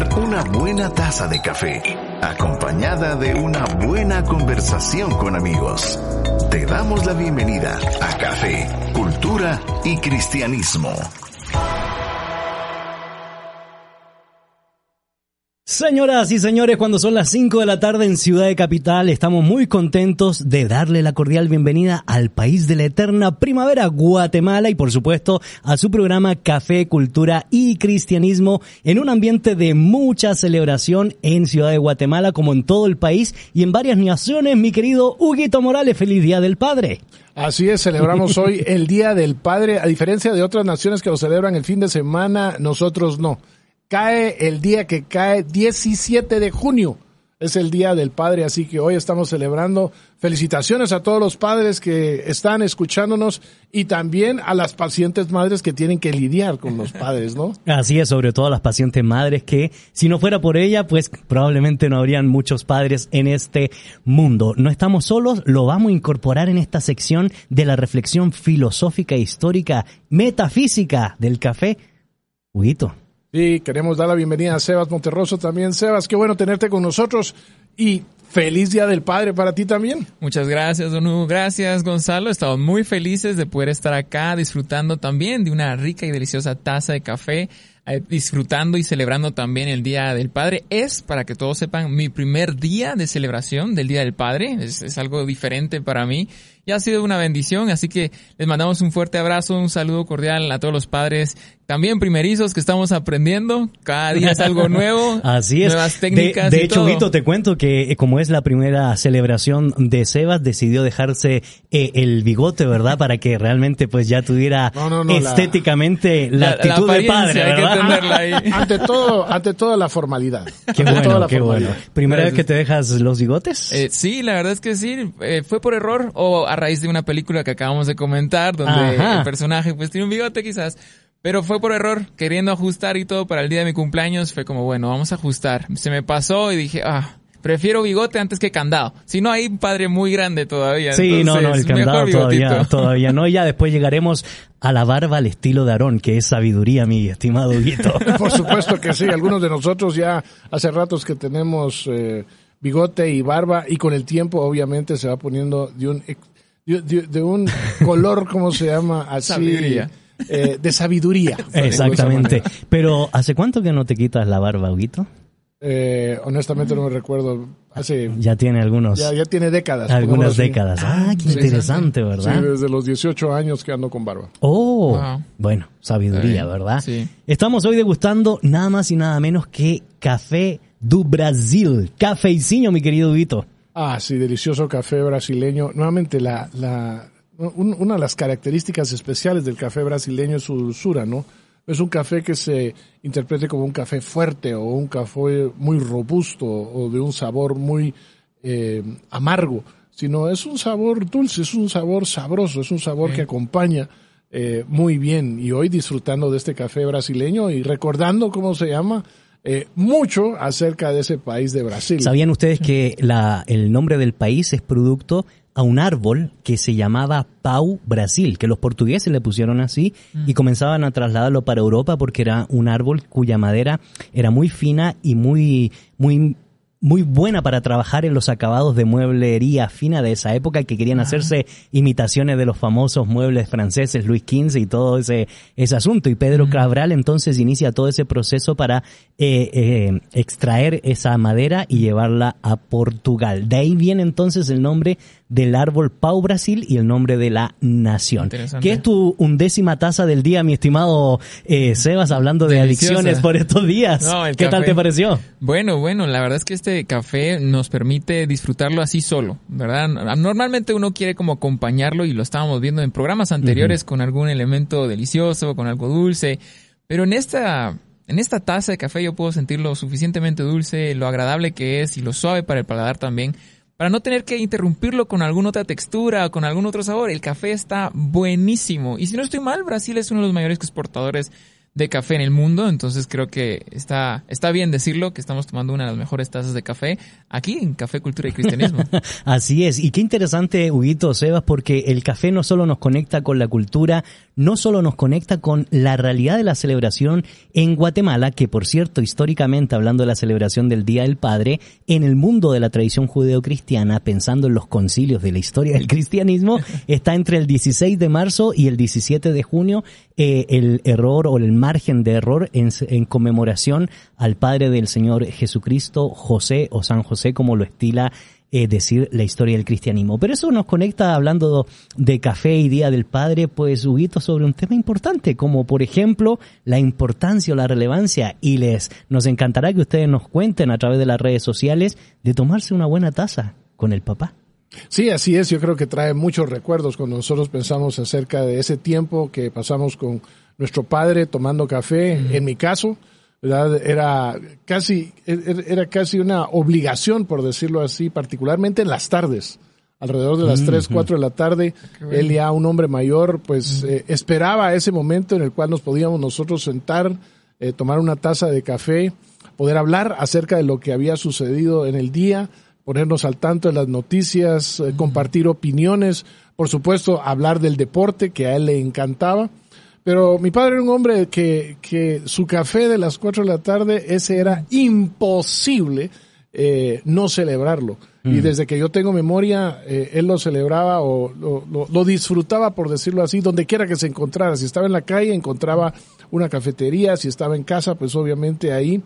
una buena taza de café, acompañada de una buena conversación con amigos. Te damos la bienvenida a Café, Cultura y Cristianismo. Señoras y señores, cuando son las 5 de la tarde en Ciudad de Capital, estamos muy contentos de darle la cordial bienvenida al país de la eterna primavera, Guatemala, y por supuesto a su programa Café, Cultura y Cristianismo, en un ambiente de mucha celebración en Ciudad de Guatemala, como en todo el país y en varias naciones. Mi querido Huguito Morales, feliz Día del Padre. Así es, celebramos hoy el Día del Padre, a diferencia de otras naciones que lo celebran el fin de semana, nosotros no cae el día que cae 17 de junio. Es el Día del Padre, así que hoy estamos celebrando. Felicitaciones a todos los padres que están escuchándonos y también a las pacientes madres que tienen que lidiar con los padres, ¿no? Así es, sobre todo a las pacientes madres que si no fuera por ella, pues probablemente no habrían muchos padres en este mundo. No estamos solos, lo vamos a incorporar en esta sección de la reflexión filosófica, histórica, metafísica del café. Huguito. Sí, queremos dar la bienvenida a Sebas Monterroso también. Sebas, qué bueno tenerte con nosotros y feliz Día del Padre para ti también. Muchas gracias, Don Hugo. Gracias, Gonzalo. Estamos muy felices de poder estar acá disfrutando también de una rica y deliciosa taza de café eh, disfrutando y celebrando también el Día del Padre. Es, para que todos sepan, mi primer día de celebración del Día del Padre. Es, es, algo diferente para mí y ha sido una bendición. Así que les mandamos un fuerte abrazo, un saludo cordial a todos los padres también primerizos que estamos aprendiendo. Cada día es algo nuevo. Así es. Nuevas técnicas. De, de y hecho, todo. Vito, te cuento que eh, como es la primera celebración de Sebas, decidió dejarse eh, el bigote, ¿verdad? Para que realmente pues ya tuviera No, no, no, la- estéticamente la, La- la actitud de padre, hay que ¿verdad? ahí. Ante todo, ante todo la formalidad. Qué Ante toda bueno, la qué bueno. formalidad. ¿Primera vez que te dejas los bigotes? Eh, sí, la verdad es que sí. Eh, fue por error o a raíz de una película que acabamos de comentar donde Ajá. el personaje pues tiene un bigote quizás. Pero fue por error, queriendo ajustar y todo para el día de mi cumpleaños. Fue como, bueno, vamos a ajustar. Se me pasó y dije, ah, prefiero bigote antes que candado. Si no, hay un padre muy grande todavía. Sí, no, no, el candado todavía, todavía no. Y ya después llegaremos a la barba al estilo de Aarón, que es sabiduría, mi estimado Huguito. Por supuesto que sí. Algunos de nosotros ya hace ratos que tenemos eh, bigote y barba y con el tiempo obviamente se va poniendo de un de, de- de un color, ¿cómo se llama? Así. Sabiduría. Eh, de sabiduría. Exactamente. Pero, ¿hace cuánto que no te quitas la barba, Huguito? Eh, honestamente no me recuerdo. Hace Ya tiene algunos, ya, ya tiene décadas. algunas así. décadas. Ah, qué sí, interesante, Sí, ¿verdad? desde los 18 años que ando con barba. Oh, Wow. bueno, sabiduría, ¿verdad? sí. Estamos hoy degustando nada más y nada menos que café do Brasil. Cafeicinho, mi querido Vito. Ah, sí, delicioso café brasileño. Nuevamente, la, la, un- una de las características especiales del café brasileño es su dulzura, ¿no? No Es un café que se interprete como un café fuerte o un café muy robusto o de un sabor muy eh, amargo, sino es un sabor dulce, es un sabor sabroso, es un sabor que acompaña eh, muy bien. Y hoy disfrutando de este café brasileño y recordando cómo se llama, eh, mucho acerca de ese país de Brasil. ¿Sabían ustedes que la, el nombre del país es producto a un árbol que se llamaba Pau Brasil, que los portugueses le pusieron así y comenzaban a trasladarlo para Europa porque era un árbol cuya madera era muy fina y muy, muy, muy buena para trabajar en los acabados de mueblería fina de esa época que querían hacerse imitaciones de los famosos muebles franceses, Luis XV y todo ese, ese asunto. Y Pedro Cabral entonces inicia todo ese proceso para eh, eh, extraer esa madera y llevarla a Portugal. De ahí viene entonces el nombre del árbol Pau Brasil y el nombre de la nación. ¿Qué es tu undécima taza del día, mi estimado eh, Sebas, hablando de Deliciosa. adicciones por estos días? No, el ¿Qué tal café. te pareció? Bueno, bueno, la verdad es que este café nos permite disfrutarlo así solo, ¿verdad? Normalmente uno quiere como acompañarlo y lo estábamos viendo en programas anteriores con algún elemento delicioso, con algo dulce, pero en esta en esta taza de café yo puedo sentir lo suficientemente dulce, lo agradable que es y lo suave para el paladar también, para no tener que interrumpirlo con alguna otra textura o con algún otro sabor. El café está buenísimo y si no estoy mal, Brasil es uno de los mayores exportadores de café en el mundo, entonces creo que está, está bien decirlo, que estamos tomando una de las mejores tazas de café aquí en Café Cultura y Cristianismo. Así es, y qué interesante, Huguito Sebas, porque el café no solo nos conecta con la cultura, no solo nos conecta con la realidad de la celebración en Guatemala, que por cierto, históricamente hablando de la celebración del Día del Padre, en el mundo de la tradición judeocristiana, pensando en los concilios de la historia del cristianismo, está entre el 16 de marzo y el 17 de junio eh, el error o el margen de error en, conmemoración al Padre del Señor Jesucristo, José o San José, como lo estila eh, decir la historia del cristianismo. Pero eso nos conecta hablando de café y Día del Padre, pues Huguito, sobre un tema importante, como por ejemplo la importancia o la relevancia. Y les nos encantará que ustedes nos cuenten a través de las redes sociales de tomarse una buena taza con el papá. Sí, así es. Yo creo que trae muchos recuerdos cuando nosotros pensamos acerca de ese tiempo que pasamos con nuestro padre tomando café. En mi caso, ¿verdad? Era casi, er, er, era casi una obligación, por decirlo así, particularmente en las tardes. Alrededor de las 3, 4 de la tarde, él ya un hombre mayor, pues eh, esperaba ese momento en el cual nos podíamos nosotros sentar, eh, tomar una taza de café, poder hablar acerca de lo que había sucedido en el día, ponernos al tanto de las noticias, eh, compartir opiniones, por supuesto, hablar del deporte que a él le encantaba pero mi padre era un hombre que, que su café de las 4 de la tarde, ese era imposible eh, no celebrarlo. Y mm. desde que yo tengo memoria, eh, él lo celebraba o lo, lo, disfrutaba, por decirlo así, donde quiera que se encontrara. Si estaba en la calle, encontraba una cafetería. Si estaba en casa, pues obviamente ahí.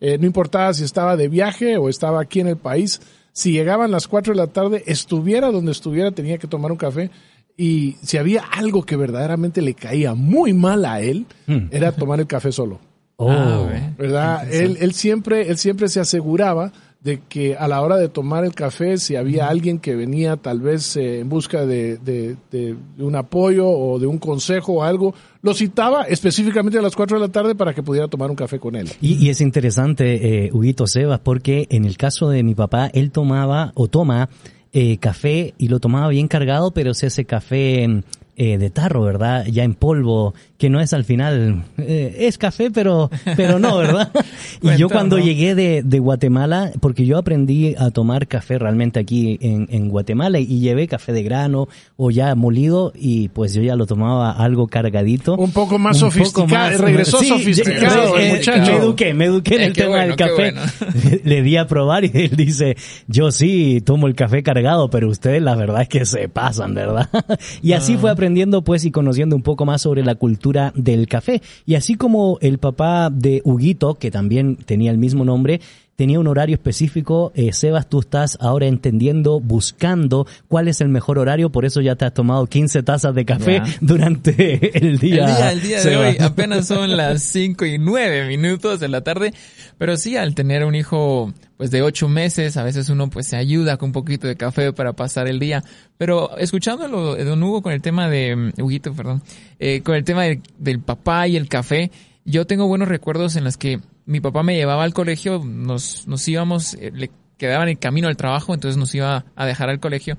Eh, no importaba si estaba de viaje o estaba aquí en el país. Si llegaban las 4 de la tarde, estuviera donde estuviera, tenía que tomar un café. Y si había algo que verdaderamente le caía muy mal a él, hmm. era tomar el café solo. Oh, ah, ¿verdad? Él, él, siempre, él siempre se aseguraba de que a la hora de tomar el café, si había alguien que venía tal vez eh, en busca de, de, de, un apoyo o de un consejo o algo, lo citaba específicamente a las 4 de la tarde para que pudiera tomar un café con él. Y, y es interesante, eh, Huguito Sebas, porque en el caso de mi papá, él tomaba o toma eh, café y lo tomaba bien cargado, pero es ese café eh, de tarro, ¿verdad? Ya en polvo, que no es al final, eh, es café, pero, pero no, ¿verdad? y yo cuando llegué de, de, Guatemala, porque yo aprendí a tomar café realmente aquí en, en, Guatemala y llevé café de grano o ya molido y pues yo ya lo tomaba algo cargadito. Un poco más sofisticado, regresó sofisticado el muchacho. Me eduqué, me eduqué en el tema del café. le di a probar y él dice, yo sí tomo el café cargado, pero ustedes la verdad es que se pasan, ¿verdad? y así fue aprendiendo aprendiendo pues y conociendo un poco más sobre la cultura del café. Y así como el papá de Huguito, que también tenía el mismo nombre, tenía un horario específico. Eh, Sebas, tú estás ahora entendiendo, buscando cuál es el mejor horario, por eso ya te has tomado 15 tazas de café durante el día. El día, el día de hoy apenas son las 5 y 9 minutos de la tarde, pero sí, al tener un hijo pues de ocho meses, a veces uno pues se ayuda con un poquito de café para pasar el día. Pero escuchándolo de Don Hugo con el tema de, mm, Huguito, perdón, eh, con el tema del papá y el café, yo tengo buenos recuerdos en los que mi papá me llevaba al colegio, nos, nos íbamos, eh, le quedaba en el camino al trabajo, entonces nos iba a dejar al colegio.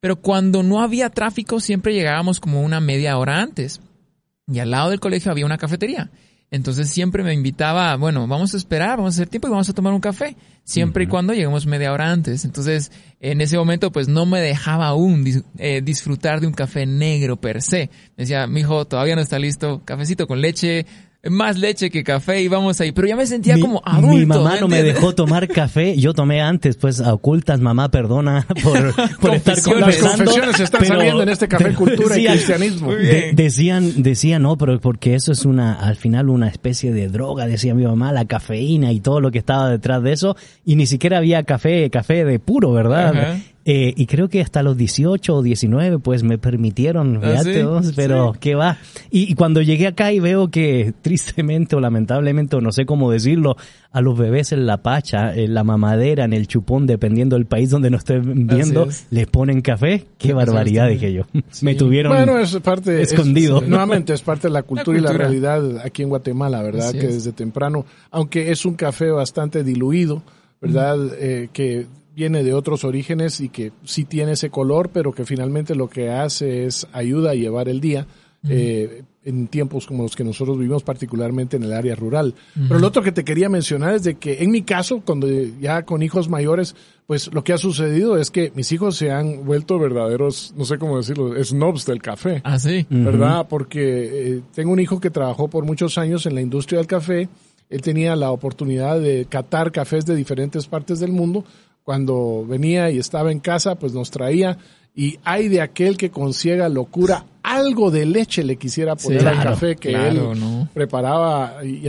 Pero cuando no había tráfico, siempre llegábamos como una media hora antes. Y al lado del colegio había una cafetería. Entonces siempre me invitaba, bueno, vamos a esperar, vamos a hacer tiempo y vamos a tomar un café, siempre y cuando lleguemos media hora antes. Entonces, en ese momento, pues no me dejaba aún eh, disfrutar de un café negro per se. Me decía, mi hijo, todavía no está listo, cafecito con leche, más leche que café y vamos ahí. Pero ya me sentía como adulto. Mi mamá no me dejó tomar café. Yo tomé antes, pues a ocultas, mamá, perdona por, por estar con Las confesiones están saliendo en este café cultura y cristianismo. decían, decían, no, pero porque eso es una, al final una especie de droga, decía mi mamá, la cafeína y todo lo que estaba detrás de eso. Y ni siquiera había café, café de puro, ¿verdad? Eh, y creo que hasta los 18 o 19 pues me permitieron, ¿Ah, fíjate pero qué va. Y, cuando llegué acá y veo que tristemente o lamentablemente o no sé cómo decirlo, a los bebés en la pacha, en la mamadera, en el chupón, dependiendo del país donde nos estén viendo, les ponen café, qué barbaridad dije yo. me tuvieron bueno, es parte, escondido. nuevamente es parte de la cultura, y la realidad aquí en Guatemala, ¿verdad? que desde temprano, aunque es un café bastante diluido, ¿verdad? Eh, que viene de otros orígenes y que sí tiene ese color, pero que finalmente lo que hace es ayuda a llevar el día. Eh, en tiempos como los que nosotros vivimos, particularmente en el área rural. Pero lo otro que te quería mencionar es de que en mi caso, cuando ya con hijos mayores, pues lo que ha sucedido es que mis hijos se han vuelto verdaderos, no sé cómo decirlo, snobs del café. Ah, sí. ¿Verdad? Porque eh, tengo un hijo que trabajó por muchos años en la industria del café. Él tenía la oportunidad de catar cafés de diferentes partes del mundo. Cuando venía y estaba en casa, pues nos traía y hay de aquel que con ciega locura algo de leche le quisiera poner al café que él preparaba y,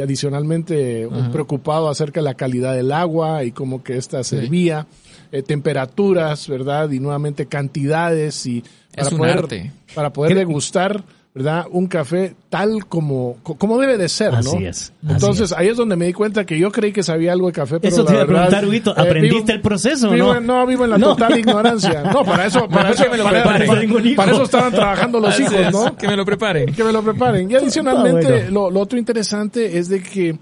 adicionalmente preocupado acerca de la calidad del agua y cómo que ésta servía, eh, temperaturas, ¿verdad? Y nuevamente cantidades y para poder, para poder degustar ¿verdad? Un café tal como, como debe de ser, ¿no? Así es. Entonces, ahí es donde me di cuenta que yo creí que sabía algo de café, pero Eso te iba a preguntar, Huguito, eh, ¿aprendiste el proceso no? no? vivo en la total ignorancia. No, para eso, para eso, para, eso estaban trabajando los hijos, ¿no? Que me lo preparen. Que me lo preparen. Y adicionalmente, lo, otro interesante es de que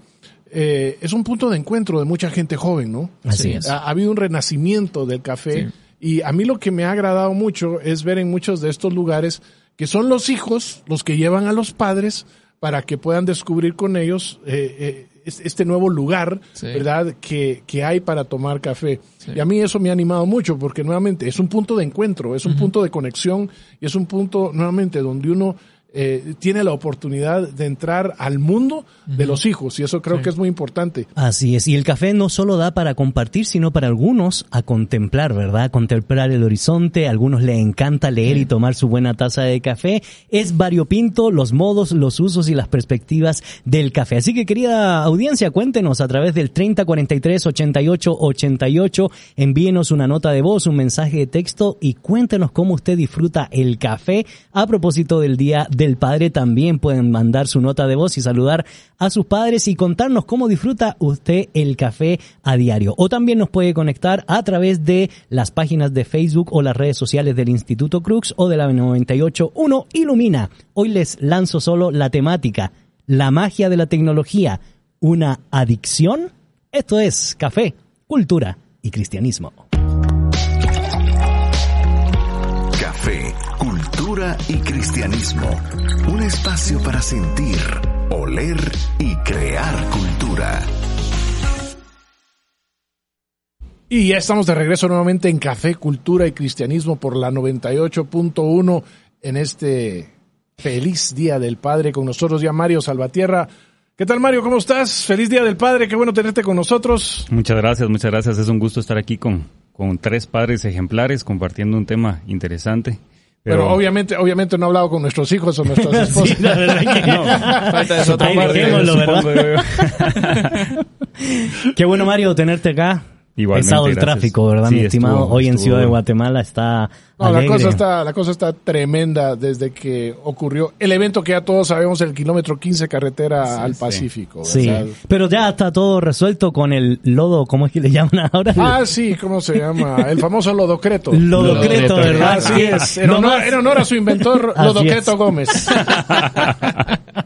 eh, es un punto de encuentro de mucha gente joven, ¿no? Así es. Ha, habido un renacimiento del café. Y a mí lo que me ha agradado mucho es ver en muchos de estos lugares que son los hijos los que llevan a los padres para que puedan descubrir con ellos eh, eh, este nuevo lugar, ¿verdad?, que, que, hay para tomar café. Y a mí eso me ha animado mucho porque nuevamente es un punto de encuentro, es un punto de conexión y es un punto nuevamente donde uno eh, tiene la oportunidad de entrar al mundo de los hijos y eso creo que es muy importante. Así es, y el café no solo da para compartir, sino para algunos a contemplar, ¿verdad? Contemplar el horizonte, a algunos le encanta leer y tomar su buena taza de café. Es variopinto los modos, los usos y las perspectivas del café. Así que querida audiencia, cuéntenos a través del 3043 88 88, envíenos una nota de voz, un mensaje de texto y cuéntenos cómo usted disfruta el café a propósito del día del padre también pueden mandar su nota de voz y saludar a sus padres y contarnos cómo disfruta usted el café a diario. O también nos puede conectar a través de las páginas de Facebook o las redes sociales del Instituto Crux o de la 981 Ilumina. Hoy les lanzo solo la temática, la magia de la tecnología, una adicción. Esto es café, cultura y cristianismo. Y cristianismo. Un espacio para sentir, oler y crear cultura. Y ya estamos de regreso nuevamente en Café, Cultura y Cristianismo por la 98.1 en este feliz Día del Padre con nosotros ya Mario Salvatierra. ¿Qué tal Mario? ¿Cómo estás? Feliz Día del Padre, qué bueno tenerte con nosotros. Muchas gracias, muchas gracias. Es un gusto estar aquí con, con tres padres ejemplares compartiendo un tema interesante. Pero, obviamente, obviamente no he hablado con nuestros hijos o nuestras esposas. sí, la verdad que no. Falta eso otra ¿verdad? Qué bueno, Mario, tenerte acá. Igualmente, Pesado el tráfico, ¿verdad, mi estimado? Hoy en Ciudad de Guatemala está no, la cosa está, la cosa está tremenda desde que ocurrió el evento que ya todos sabemos, el kilómetro 15 carretera al Pacífico. Sí, pero ya está todo resuelto con el lodo, ¿cómo es que le llaman ahora? Ah, sí, ¿cómo se llama? El famoso lodocreto. Lodocreto, ¿verdad? Así es. En honor, a su inventor, Lodocreto Gómez.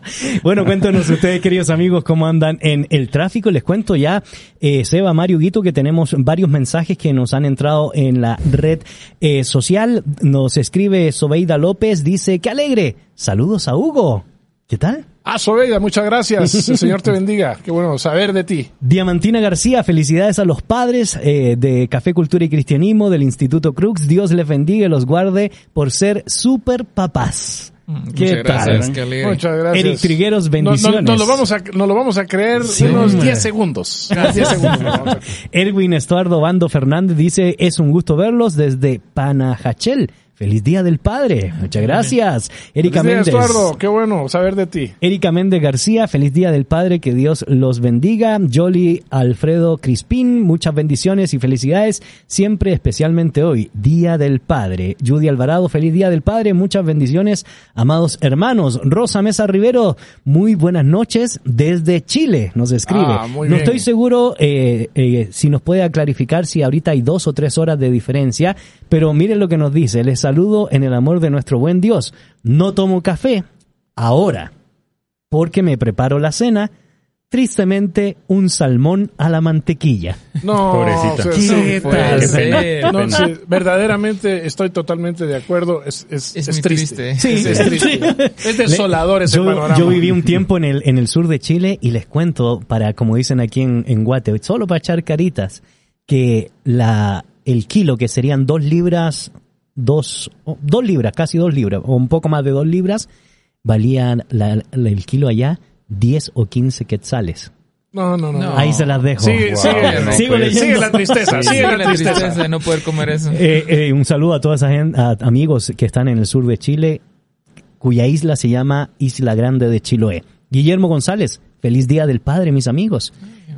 bueno, cuéntenos ustedes, queridos amigos, cómo andan en el tráfico. Les cuento ya, eh, Seba, Mario, Guito, que tenemos varios mensajes que nos han entrado en la red eh, social nos escribe Sobeida López, dice, qué alegre. Saludos a Hugo. ¿Qué tal? Ah, Sobeida, muchas gracias. El Señor te bendiga. Qué bueno saber de ti. Diamantina García, felicidades a los padres eh, de Café Cultura y Cristianismo del Instituto Crux. Dios les bendiga y los guarde por ser super papás. Mm, ¿Qué Muchas tal? Gracias, Muchas gracias. Eric Trigueros, bendiciones. Nos, lo, vamos a, nos lo vamos a creer unos 10 segundos. 10 segundos. Erwin Estuardo Bando Fernández dice, es un gusto verlos desde Panajachel. Feliz Día del Padre. Muchas gracias. Erika Méndez. Eduardo. Qué bueno saber de ti. Erika Méndez García. Feliz Día del Padre. Que Dios los bendiga. Jolly Alfredo Crispín. Muchas bendiciones y felicidades. Siempre, especialmente hoy, Día del Padre. Judy Alvarado. Feliz Día del Padre. Muchas bendiciones, amados hermanos. Rosa Mesa Rivero. Muy buenas noches desde Chile. Nos escribe. Ah, no estoy seguro eh, eh, si nos puede clarificar si ahorita hay dos o tres horas de diferencia, pero miren lo que nos dice. Les saludo en el amor de nuestro buen Dios. No tomo café ahora porque me preparo la cena, tristemente un salmón a la mantequilla. No, Pobrecita. o sea, ¿Qué sí, puede tal? ser. no, sí, verdaderamente estoy totalmente de acuerdo. Es, es, Es triste. triste. Es, es triste. Es desolador ese yo, panorama. yo viví un tiempo en el, en el sur de Chile y les cuento, para, como dicen aquí en, en Guate, solo para echar caritas, que la, el kilo, que serían dos libras, dos, dos libras, casi dos libras, o un poco más de dos libras, valían la- la- el kilo allá 10 o 15 quetzales. No, no, no. No. no. Ahí se las dejo. Sigue, sigue, no Sigo puede- leyendo. sigue la tristeza, Sí, sigue la la tristeza. tristeza de no poder comer eso. Eh, eh, un saludo a toda esa gente, a amigos que están en el sur de Chile, cuya isla se llama Isla Grande de Chiloé. Guillermo González, feliz día del padre, mis amigos.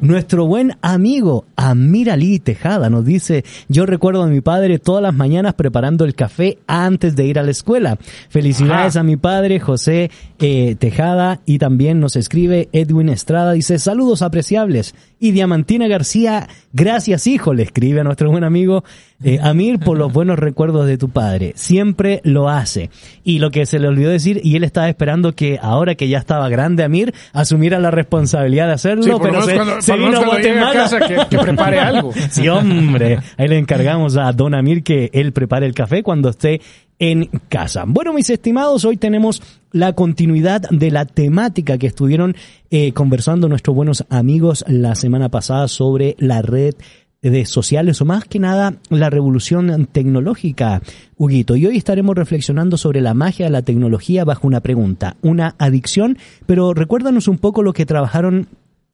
Nuestro buen amigo Amir Ali Tejada nos dice, yo recuerdo a mi padre todas las mañanas preparando el café antes de ir a la escuela. Felicidades Ajá. a mi padre José eh, Tejada y también nos escribe Edwin Estrada, dice saludos apreciables. Y Diamantina García, gracias hijo, le escribe a nuestro buen amigo eh, Amir por los buenos recuerdos de tu padre. Siempre lo hace. Y lo que se le olvidó decir, y él estaba esperando que ahora que ya estaba grande Amir, asumiera la responsabilidad de hacerlo, Sí, pero se, cuando- se vino a Guatemala. casa que- que prepare algo. Sí, hombre. Ahí le encargamos a Don Amir que él prepare el café cuando esté en casa. Bueno, mis estimados, hoy tenemos la continuidad de la temática que estuvieron eh, conversando nuestros buenos amigos la semana pasada sobre la red de sociales o más que nada la revolución tecnológica, Huguito. Y hoy estaremos reflexionando sobre la magia de la tecnología bajo una pregunta, una adicción, pero recuérdanos un poco lo que trabajaron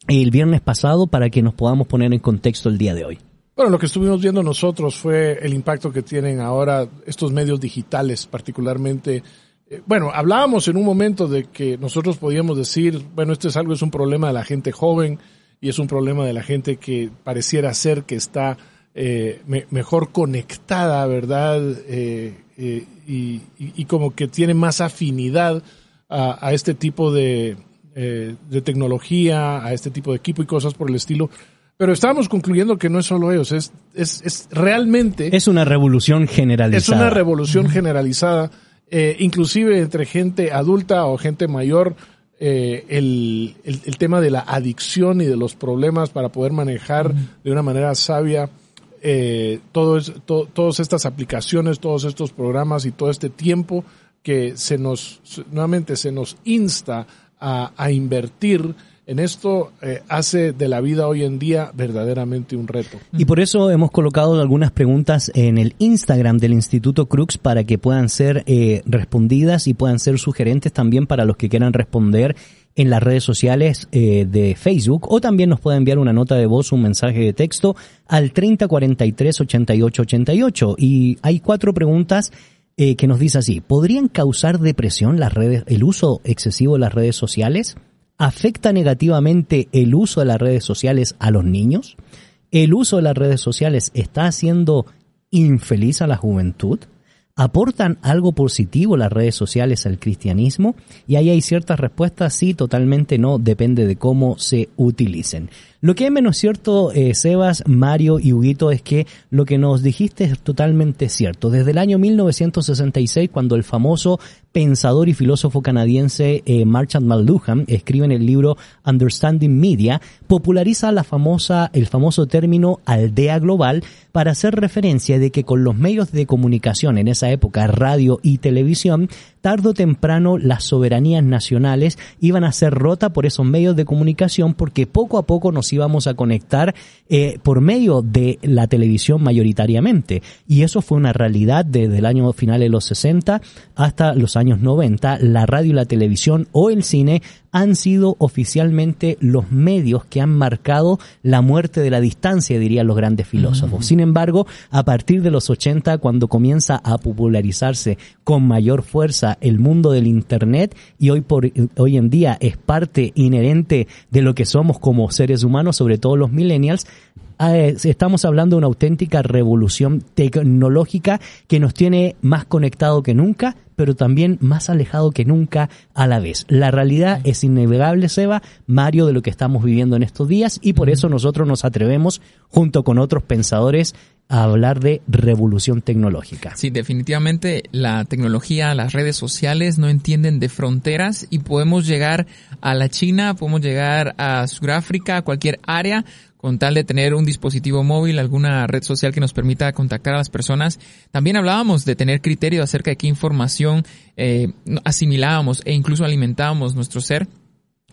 el viernes pasado para que nos podamos poner en contexto el día de hoy. Bueno, lo que estuvimos viendo nosotros fue el impacto que tienen ahora estos medios digitales, particularmente. eh, Bueno, hablábamos en un momento de que nosotros podíamos decir, bueno, esto es algo, es un problema de la gente joven y es un problema de la gente que pareciera ser que está eh, me- mejor conectada, ¿verdad? Eh, eh, y, como que tiene más afinidad a, este tipo de tecnología, a este tipo de equipo y cosas por el estilo. Pero estábamos concluyendo que no es solo ellos, es, es, es realmente Es una revolución generalizada. es una revolución generalizada, eh, inclusive entre gente adulta o gente mayor, eh, el, el, el tema de la adicción y de los problemas para poder manejar de una manera sabia eh, todo es- to- todas estas aplicaciones, todos estos programas y todo este tiempo que se nos, nuevamente se nos insta a, a invertir en esto, eh, hace de la vida hoy en día verdaderamente un reto. Y por eso hemos colocado algunas preguntas en el Instagram del Instituto Crux para que puedan ser eh, respondidas y puedan ser sugerentes también para los que quieran responder en las redes sociales eh, de Facebook o también nos puede enviar una nota de voz, un mensaje de texto al 3043 8888 y hay cuatro preguntas eh, que nos dice así, ¿podrían causar depresión las redes, el uso excesivo de las redes sociales? ¿Afecta negativamente el uso de las redes sociales a los niños? ¿El uso de las redes sociales está haciendo infeliz a la juventud? ¿Aportan algo positivo las redes sociales al cristianismo? Y ahí hay ciertas respuestas, sí, totalmente no, depende de cómo se utilicen. Lo que es menos cierto, eh, Sebas, Mario y Huguito, es que lo que nos dijiste es totalmente cierto. Desde el año 1966, cuando el famoso pensador y filósofo canadiense eh, Marchand McLuhan escribe en el libro Understanding Media, populariza la famosa, el famoso término aldea global para hacer referencia de que con los medios de comunicación en esa época, radio y televisión, tarde o temprano las soberanías nacionales iban a ser rota por esos medios de comunicación porque poco a poco nos íbamos a conectar eh, por medio de la televisión mayoritariamente. Y eso fue una realidad desde el año final de los 60 hasta los años 90. La radio y la televisión o el cine han sido oficialmente los medios que han marcado la muerte de la distancia, dirían los grandes filósofos. Sin embargo, a partir de los 80, cuando comienza a popularizarse con mayor fuerza el mundo del Internet y hoy, por, hoy en día es parte inherente de lo que somos como seres humanos, sobre todo los millennials, eh, estamos hablando de una auténtica revolución tecnológica que nos tiene más conectado que nunca, pero también más alejado que nunca a la vez. La realidad es innegable, Seba, Mario, de lo que estamos viviendo en estos días y por eso nosotros nos atrevemos, junto con otros pensadores, a hablar de revolución tecnológica. Sí, definitivamente la tecnología, las redes sociales no entienden de fronteras y podemos llegar a la China, podemos llegar a Sudáfrica, a cualquier área con tal de tener un dispositivo móvil, alguna red social que nos permita contactar a las personas. También hablábamos de tener criterio acerca de qué información eh, asimilábamos e incluso alimentábamos nuestro ser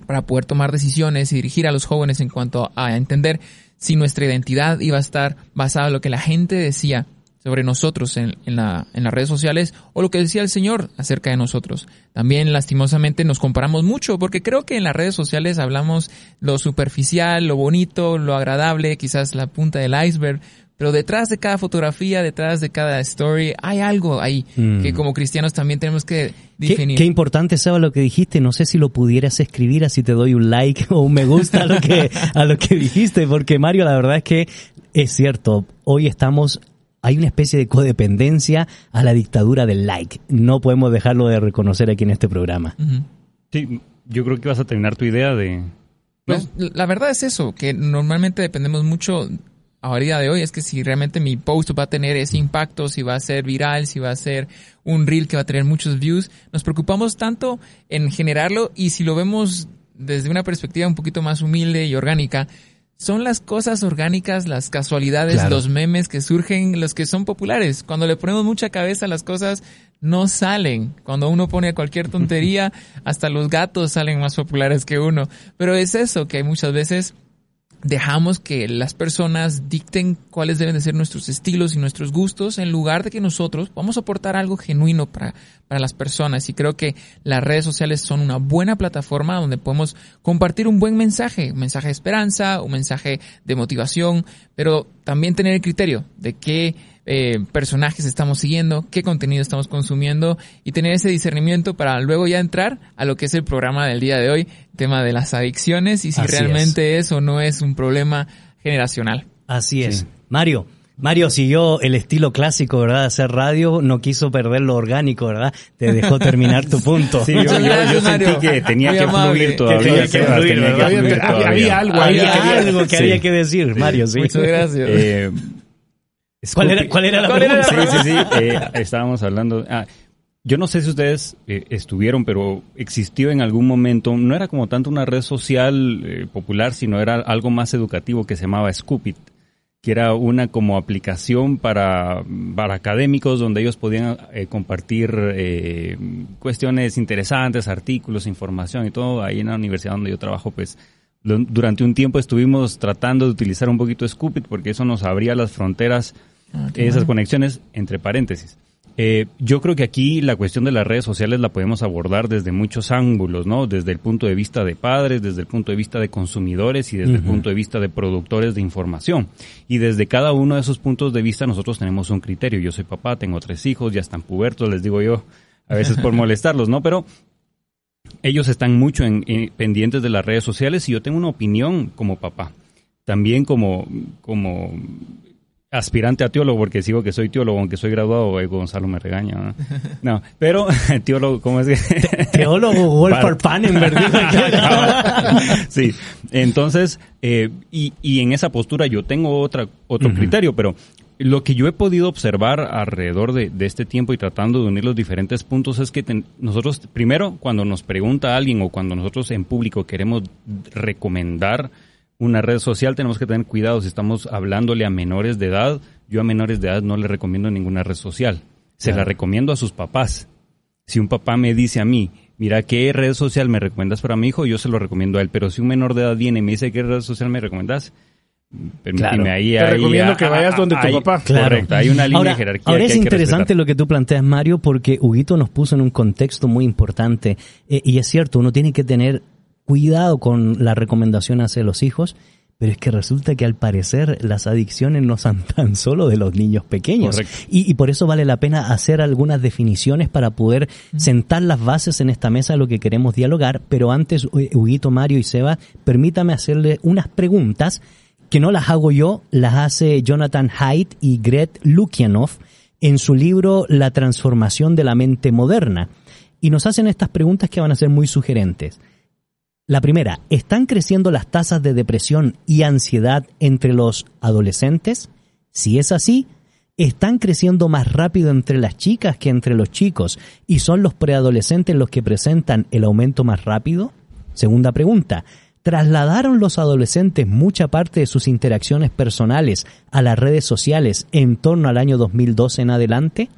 para poder tomar decisiones y dirigir a los jóvenes en cuanto a entender si nuestra identidad iba a estar basada en lo que la gente decía sobre nosotros en, la, en las redes sociales o lo que decía el Señor acerca de nosotros. También lastimosamente nos comparamos mucho porque creo que en las redes sociales hablamos lo superficial, lo bonito, lo agradable, quizás la punta del iceberg, pero detrás de cada fotografía, detrás de cada story, hay algo ahí mm. que como cristianos también tenemos que definir. Qué, importante, Seba, lo que dijiste. No sé si lo pudieras escribir así te doy un like o un me gusta a lo que, a lo que dijiste, porque Mario, la verdad es que es cierto. Hoy estamos hay una especie de codependencia a la dictadura del like. No podemos dejarlo de reconocer aquí en este programa. Sí, yo creo que vas a terminar tu idea de... Pues la verdad es eso, que normalmente dependemos mucho a día de hoy es que si realmente mi post va a tener ese impacto, si va a ser viral, si va a ser un reel que va a tener muchos views, nos preocupamos tanto en generarlo y si lo vemos desde una perspectiva un poquito más humilde y orgánica, son las cosas orgánicas, las casualidades, los memes que surgen, los que son populares. Cuando le ponemos mucha cabeza, las cosas no salen. Cuando uno pone cualquier tontería, hasta los gatos salen más populares que uno. Pero es eso, que muchas veces dejamos que las personas dicten cuáles deben de ser nuestros estilos y nuestros gustos en lugar de que nosotros vamos a aportar algo genuino para, para las personas. Y creo que las redes sociales son una buena plataforma donde podemos compartir un buen mensaje, un mensaje de esperanza, un mensaje de motivación, pero también tener el criterio de qué eh, personajes estamos siguiendo, qué contenido estamos consumiendo y tener ese discernimiento para luego ya entrar a lo que es el programa del día de hoy, tema de las adicciones y si realmente es. o no es un problema generacional. Así es. Mario, Mario siguió el estilo clásico, ¿verdad? De hacer radio, no quiso perder lo orgánico, ¿verdad? Te dejó terminar tu punto. Sí, yo, sentí que tenía que fluir todavía. había, algo, había algo que había que decir, Mario, sí. Muchas gracias. Eh, ¿Cuál, era, ¿Cuál era la pregunta? Sí, sí, sí. Eh, estábamos hablando. Ah, yo no sé si ustedes eh, estuvieron, pero existió en algún momento, no era como tanto una red social eh, popular, sino era algo más educativo que se llamaba Scoopit, que era una como aplicación para, para académicos donde ellos podían compartir cuestiones interesantes, artículos, información y todo. Ahí en la universidad donde yo trabajo, pues durante un tiempo estuvimos tratando de utilizar un poquito Scoopit porque eso nos abría las fronteras, ah, esas conexiones entre paréntesis. Eh, yo creo que aquí la cuestión de las redes sociales la podemos abordar desde muchos ángulos, ¿no? Desde el punto de vista de padres, desde el punto de vista de consumidores y desde el punto de vista de productores de información. Y desde cada uno de esos puntos de vista nosotros tenemos un criterio. Yo soy papá, tengo tres hijos, ya están pubertos, les digo yo, a veces por molestarlos, ¿no? Pero ellos están mucho en, pendientes de las redes sociales y yo tengo una opinión como papá. También como, como aspirante a teólogo, porque sigo que soy teólogo, aunque soy graduado, eh, Gonzalo me regaña. No, pero teólogo, ¿cómo es que? teólogo Wolfgang ¿verdad? sí, entonces, eh, y, y en esa postura yo tengo otra, otro criterio, pero lo que yo he podido observar alrededor de, este tiempo y tratando de unir los diferentes puntos es que nosotros, primero, cuando nos pregunta alguien o cuando nosotros en público queremos recomendar una red social, tenemos que tener cuidado si estamos hablándole a menores de edad. Yo a menores de edad no le recomiendo ninguna red social. Se la recomiendo a sus papás. Si un papá me dice a mí, mira, ¿qué red social me recomiendas para mi hijo? Yo se lo recomiendo a él. Pero si un menor de edad viene y me dice, ¿qué red social me recomiendas? Permíteme ahí. Te recomiendo que vayas donde tu papá. Correcto, hay una línea ahora, de jerarquía. Ahora es interesante lo que tú planteas, Mario, porque Huguito nos puso en un contexto muy importante. Eh, y es cierto, uno tiene que tener cuidado con la recomendación hacia los hijos, pero es que resulta que al parecer las adicciones no son tan solo de los niños pequeños. Y, y, por eso vale la pena hacer algunas definiciones para poder sentar las bases en esta mesa de lo que queremos dialogar. Pero antes, Huguito, Mario y Seba, permítame hacerle unas preguntas que no las hago yo, las hace Jonathan Haidt y Gret Lukianov en su libro La transformación de la mente moderna. Y nos hacen estas preguntas que van a ser muy sugerentes. La primera, ¿están creciendo las tasas de depresión y ansiedad entre los adolescentes? Si es así, ¿están creciendo más rápido entre las chicas que entre los chicos y son los preadolescentes los que presentan el aumento más rápido? Segunda pregunta, ¿trasladaron los adolescentes mucha parte de sus interacciones personales a las redes sociales en torno al año 2012 en adelante?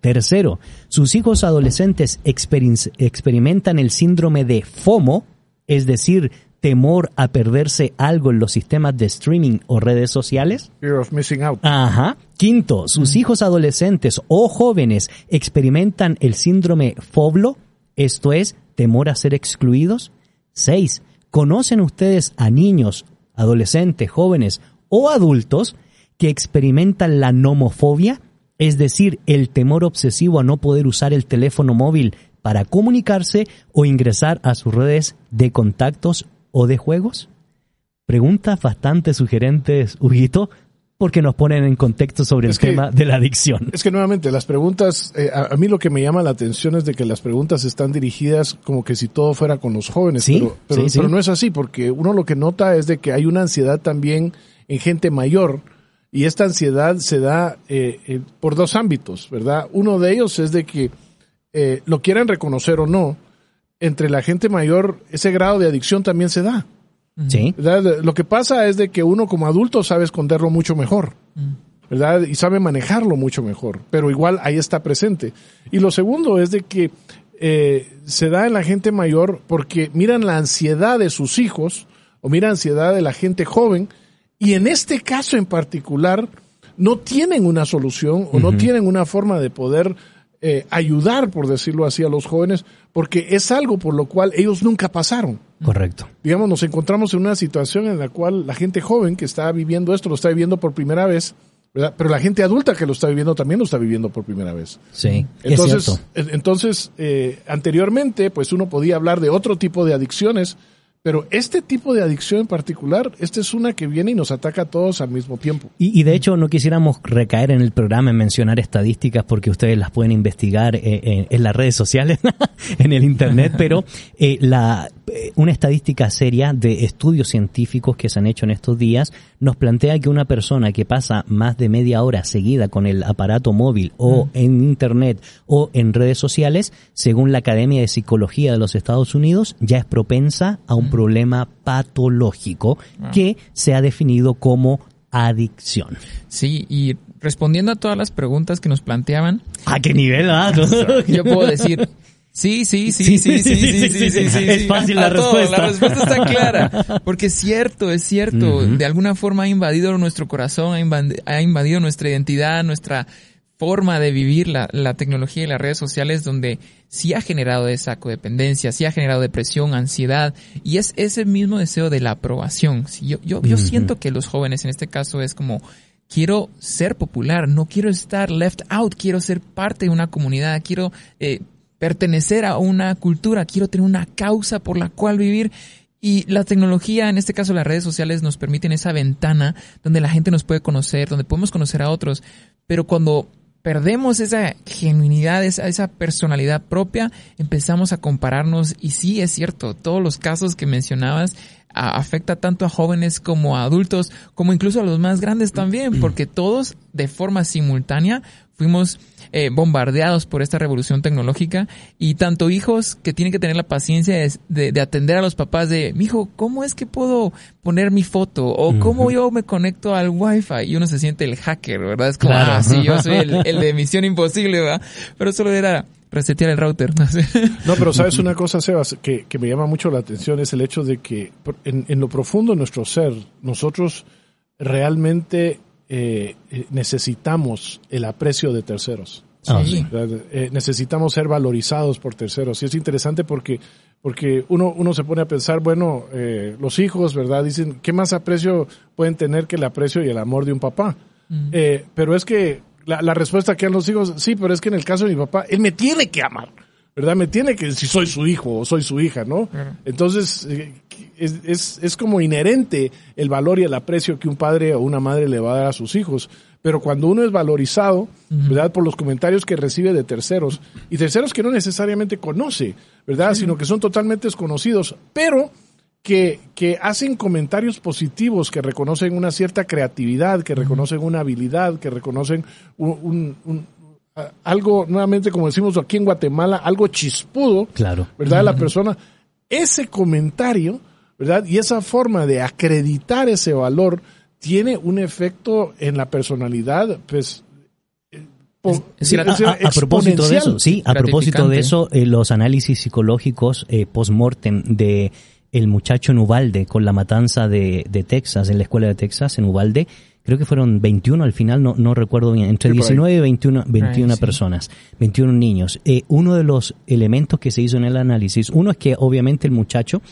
Tercero, ¿sus hijos adolescentes experimentan el síndrome de FOMO, es decir, temor a perderse algo en los sistemas de streaming o redes sociales? Fear of missing out. Ajá. Quinto, sus hijos adolescentes o jóvenes experimentan el síndrome FOBLO, esto es, temor a ser excluidos. Seis, ¿conocen ustedes a niños, adolescentes, jóvenes o adultos que experimentan la nomofobia? Es decir, el temor obsesivo a no poder usar el teléfono móvil para comunicarse o ingresar a sus redes de contactos o de juegos? Preguntas bastante sugerentes, Huguito, porque nos ponen en contexto sobre el tema de la adicción. Es que nuevamente las preguntas, eh, a, mí lo que me llama la atención es de que las preguntas están dirigidas como que si todo fuera con los jóvenes, pero, pero, no es así, porque uno lo que nota es de que hay una ansiedad también en gente mayor y esta ansiedad se da eh, eh, por dos ámbitos, ¿verdad? Uno de ellos es de que lo quieran reconocer o no, entre la gente mayor ese grado de adicción también se da. Sí. Lo que pasa es de que uno como adulto sabe esconderlo mucho mejor. ¿verdad? Y sabe manejarlo mucho mejor, pero igual ahí está presente. Y lo segundo es de que eh, se da en la gente mayor porque miran la ansiedad de sus hijos o miran la ansiedad de la gente joven y en este caso en particular no tienen una solución o no tienen una forma de poder eh, ayudar, por decirlo así, a los jóvenes, porque es algo por lo cual ellos nunca pasaron. Correcto. Digamos, nos encontramos en una situación en la cual la gente joven que está viviendo esto lo está viviendo por primera vez, ¿verdad? pero la gente adulta que lo está viviendo también lo está viviendo por primera vez. Sí, entonces, entonces eh, anteriormente, pues uno podía hablar de otro tipo de adicciones pero este tipo de adicción en particular, esta es una que viene y nos ataca a todos al mismo tiempo. Y, de hecho no quisiéramos recaer en el programa en mencionar estadísticas porque ustedes las pueden investigar eh, en, las redes sociales, en el Internet, pero eh, la, eh, una estadística seria de estudios científicos que se han hecho en estos días nos plantea que una persona que pasa más de media hora seguida con el aparato móvil o mm. en Internet o en redes sociales, según la Academia de Psicología de los Estados Unidos, ya es propensa a un problema patológico ah. que se ha definido como adicción. Sí, y respondiendo a todas las preguntas que nos planteaban. ¿A qué nivel? Ah? Yo puedo decir, Sí, sí, sí, sí, sí, sí, sí, sí, sí, Es fácil la respuesta. La respuesta está clara. Porque es cierto, es cierto. De alguna forma ha invadido nuestro corazón, ha invadido nuestra identidad, nuestra forma de vivir la, la, tecnología y las redes sociales donde sí ha generado esa codependencia, sí ha generado depresión, ansiedad y es ese mismo deseo de la aprobación. yo yo, yo siento que los jóvenes en este caso es como quiero ser popular, no quiero estar left out, quiero ser parte de una comunidad, quiero eh, pertenecer a una cultura, quiero tener una causa por la cual vivir. Y la tecnología, en este caso las redes sociales, nos permiten esa ventana donde la gente nos puede conocer, donde podemos conocer a otros. Pero cuando perdemos esa genuinidad, esa, esa, personalidad propia, empezamos a compararnos y sí es cierto, todos los casos que mencionabas afecta tanto a jóvenes como a adultos, como incluso a los más grandes también, porque todos de forma simultánea fuimos eh, bombardeados por esta revolución tecnológica y tanto hijos que tienen que tener la paciencia de, atender a los papás de, hijo, ¿cómo es que puedo poner mi foto? O ¿cómo yo me conecto al wifi? Y uno se siente el hacker, ¿verdad? Es como, ah, sí, yo soy el, de misión imposible, ¿verdad? Pero solo era resetear el router. No, pero sabes una cosa, Sebas, que, que me llama mucho la atención es el hecho de que en, en lo profundo de nuestro ser, nosotros realmente eh, eh, necesitamos el aprecio de terceros. Ah, eh, necesitamos ser valorizados por terceros. Y es interesante porque, porque uno, uno se pone a pensar, bueno, eh, los hijos, ¿verdad? Dicen, ¿qué más aprecio pueden tener que el aprecio y el amor de un papá? Mm. pero es que la, la, respuesta que dan los hijos, sí, pero es que en el caso de mi papá, él me tiene que amar. ¿Verdad? Me tiene que si soy su hijo o soy su hija, ¿no? Entonces, eh, es, es, es como inherente el valor y el aprecio que un padre o una madre le va a dar a sus hijos. Pero cuando uno es valorizado, ¿verdad? Por los comentarios que recibe de terceros, y terceros que no necesariamente conoce, ¿verdad? Sino que son totalmente desconocidos, pero que, que hacen comentarios positivos, que reconocen una cierta creatividad, que reconocen una habilidad, que reconocen un, un, algo, nuevamente como decimos aquí en Guatemala, algo chispudo, claro. ¿verdad? La persona, ese comentario, ¿verdad? Y esa forma de acreditar ese valor tiene un efecto en la personalidad, pues, a, a, a, propósito de eso, sí, a propósito de eso, eh, los análisis psicológicos eh, post-mortem de el muchacho en Ubalde con la matanza de, de, Texas, en la escuela de Texas, en Ubalde, creo que fueron 21 al final, no, no recuerdo bien, entre sí, 19 y 21, 21 Ay, personas, sí. 21 niños. Eh, uno de los elementos que se hizo en el análisis, uno es que obviamente el muchacho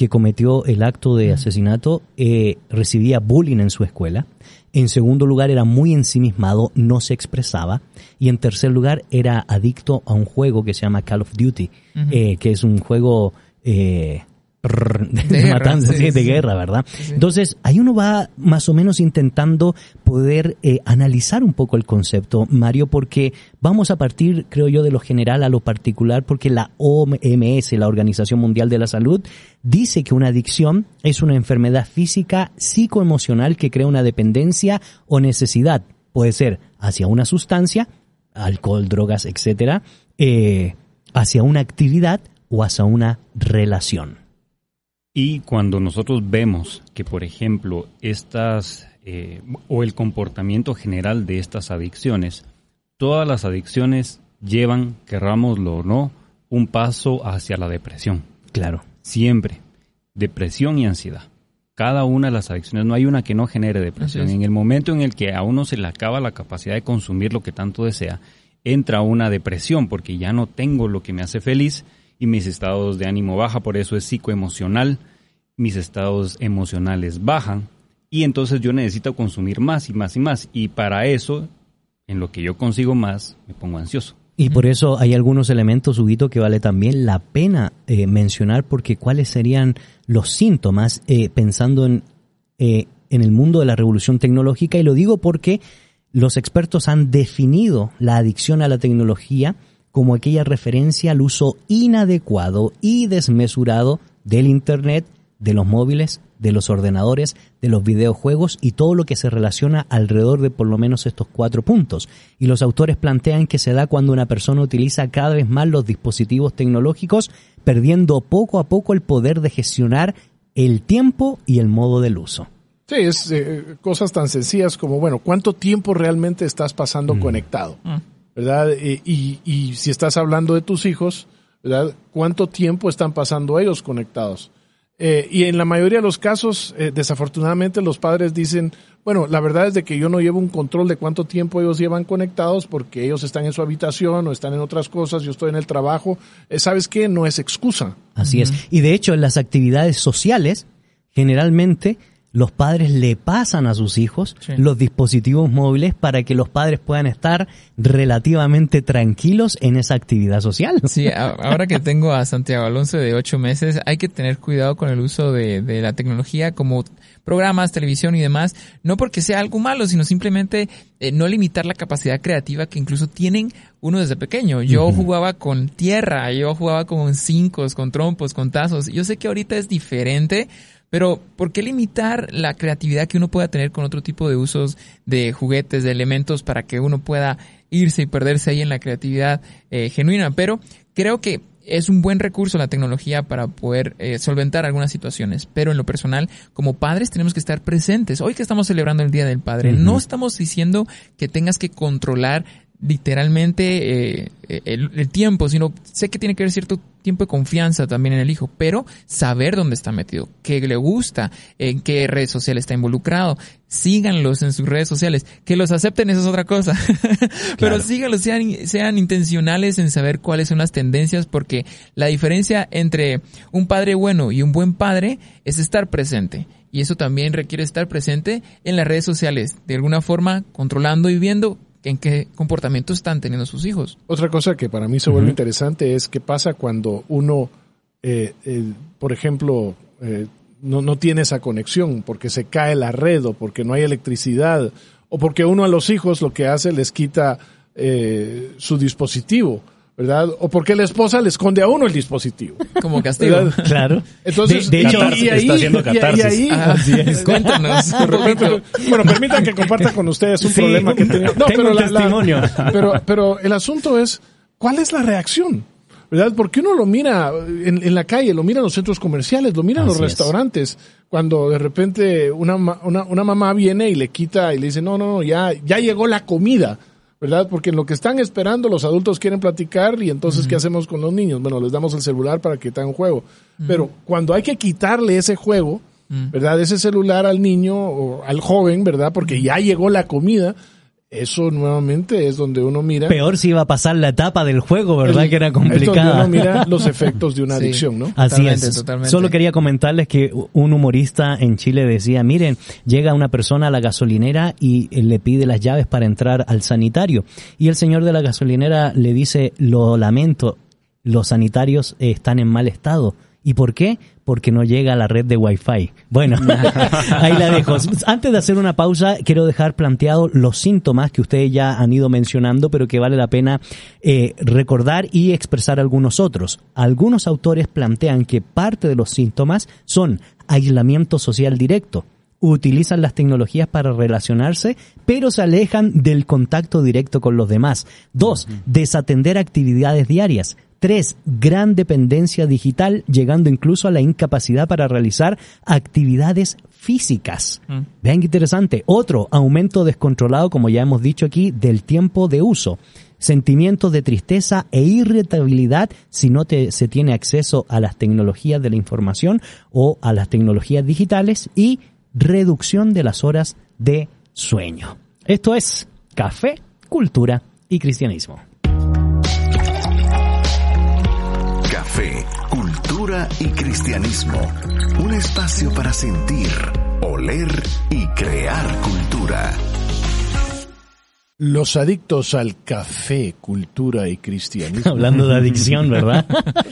que cometió el acto de asesinato eh, recibía bullying en su escuela. En segundo lugar, era muy ensimismado, no se expresaba. Y en tercer lugar, era adicto a un juego que se llama Call of Duty, uh -huh. eh, que es un juego eh, de, de guerra, matanza, sí, de guerra, ¿verdad? Sí. Entonces, ahí uno va más o menos intentando poder eh, analizar un poco el concepto, Mario, porque vamos a partir, creo yo, de lo general a lo particular, porque la OMS, la Organización Mundial de la Salud, dice que una adicción es una enfermedad física psicoemocional que crea una dependencia o necesidad. Puede ser hacia una sustancia, alcohol, drogas, etcétera, eh, hacia una actividad o hacia una relación. Y cuando nosotros vemos que, por ejemplo, estas eh, o el comportamiento general de estas adicciones, todas las adicciones llevan, querrámoslo o no, un paso hacia la depresión. Claro. Siempre. Depresión y ansiedad. Cada una de las adicciones, no hay una que no genere depresión. En el momento en el que a uno se le acaba la capacidad de consumir lo que tanto desea, entra una depresión porque ya no tengo lo que me hace feliz y mis estados de ánimo baja, por eso es psicoemocional, mis estados emocionales bajan y entonces yo necesito consumir más y más y más y para eso, en lo que yo consigo más, me pongo ansioso. Y por eso hay algunos elementos, Huguito, que vale también la pena eh, mencionar porque cuáles serían los síntomas eh, pensando en, eh, en el mundo de la revolución tecnológica y lo digo porque los expertos han definido la adicción a la tecnología como aquella referencia al uso inadecuado y desmesurado del Internet, de los móviles, de los ordenadores, de los videojuegos y todo lo que se relaciona alrededor de por lo menos estos cuatro puntos. Y los autores plantean que se da cuando una persona utiliza cada vez más los dispositivos tecnológicos, perdiendo poco a poco el poder de gestionar el tiempo y el modo del uso. Sí, es eh, cosas tan sencillas como, bueno, ¿cuánto tiempo realmente estás pasando mm. conectado? Mm. ¿Verdad? Y, y, y, si estás hablando de tus hijos, ¿verdad? ¿Cuánto tiempo están pasando ellos conectados? Eh, y en la mayoría de los casos, eh, desafortunadamente, los padres dicen, bueno, la verdad es de que yo no llevo un control de cuánto tiempo ellos llevan conectados porque ellos están en su habitación o están en otras cosas, yo estoy en el trabajo. Eh, ¿Sabes qué? No es excusa. Así uh -huh. es. Y de hecho, en las actividades sociales, generalmente los padres le pasan a sus hijos sí. los dispositivos móviles para que los padres puedan estar relativamente tranquilos en esa actividad social. Sí, ahora que tengo a Santiago Alonso de ocho meses, hay que tener cuidado con el uso de, de la tecnología como programas, televisión y demás, no porque sea algo malo, sino simplemente eh, no limitar la capacidad creativa que incluso tienen uno desde pequeño. Yo uh -huh. jugaba con tierra, yo jugaba con cinco, con trompos, con tazos. Yo sé que ahorita es diferente, pero, ¿por qué limitar la creatividad que uno pueda tener con otro tipo de usos de juguetes, de elementos para que uno pueda irse y perderse ahí en la creatividad eh, genuina? Pero creo que es un buen recurso la tecnología para poder eh, solventar algunas situaciones, pero en lo personal, como padres tenemos que estar presentes. Hoy que estamos celebrando el Día del Padre, uh -huh. no estamos diciendo que tengas que controlar literalmente eh, el, el, tiempo, sino sé que tiene que haber cierto tiempo de confianza también en el hijo, pero saber dónde está metido, qué le gusta, en qué redes sociales está involucrado, síganlos en sus redes sociales, que los acepten eso es otra cosa, claro. pero síganlos, sean, sean intencionales en saber cuáles son las tendencias, porque la diferencia entre un padre bueno y un buen padre es estar presente. Y eso también requiere estar presente en las redes sociales, de alguna forma controlando y viendo en qué comportamiento están teniendo sus hijos. Otra cosa que para mí se vuelve interesante es qué pasa cuando uno, eh, eh, por ejemplo, eh, no, no tiene esa conexión porque se cae la red o porque no hay electricidad o porque uno a los hijos lo que hace les quita eh, su dispositivo. ¿Verdad? O porque la esposa le esconde a uno el dispositivo. Como castigo. ¿verdad? Claro. Entonces, de, de hecho, y, y ahí, está haciendo y- ahí- Ah, es. Cuéntanos, bueno, permitan que comparta con ustedes un Sí, problema que he tenido. No, tengo pero, un la- la- testimonio. pero, pero el asunto es, ¿cuál es la reacción? ¿Verdad? Porque uno lo mira en, en la calle, lo mira en los centros comerciales, lo mira en los Así es. restaurantes, cuando de repente una, ma- una, una mamá viene y le quita y le dice, no, no, no, ya, ya llegó la comida. ¿Verdad? Porque en lo que están esperando los adultos quieren platicar y entonces ¿qué hacemos con los niños? Bueno, les damos el celular para que tengan juego. Pero cuando hay que quitarle ese juego, ¿verdad? Ese celular al niño o al joven, ¿verdad? Porque ya llegó la comida. Eso nuevamente es donde uno mira. Peor si iba a pasar la etapa del juego, ¿verdad? el- que era Es donde complicada. uno mira los efectos de una Sí. adicción, ¿no? Así Totalmente, es. totalmente. Solo quería comentarles que un humorista en Chile decía, miren, llega una persona a la gasolinera y le pide las llaves para entrar al sanitario. Y el señor de la gasolinera le dice, lo lamento, los sanitarios están en mal estado. ¿Y por qué? Porque no llega a la red de Wi-Fi. Bueno, ahí la dejo. Antes de hacer una pausa, quiero dejar planteado los síntomas que ustedes ya han ido mencionando, pero que vale la pena eh, recordar y expresar algunos otros. Algunos autores plantean que parte de los síntomas son aislamiento social directo, utilizan las tecnologías para relacionarse, pero se alejan del contacto directo con los demás. Dos, desatender actividades diarias. Tres, gran dependencia digital, llegando incluso a la incapacidad para realizar actividades físicas. Vean qué interesante. Otro, aumento descontrolado, como ya hemos dicho aquí, del tiempo de uso. Sentimientos de tristeza e irritabilidad si no te- se tiene acceso a las tecnologías de la información o a las tecnologías digitales y reducción de las horas de sueño. Esto es Café, Cultura y Cristianismo. Cultura y cristianismo. Un espacio para sentir, oler y crear cultura. Los adictos al café, cultura y cristianismo. Hablando de adicción, ¿verdad?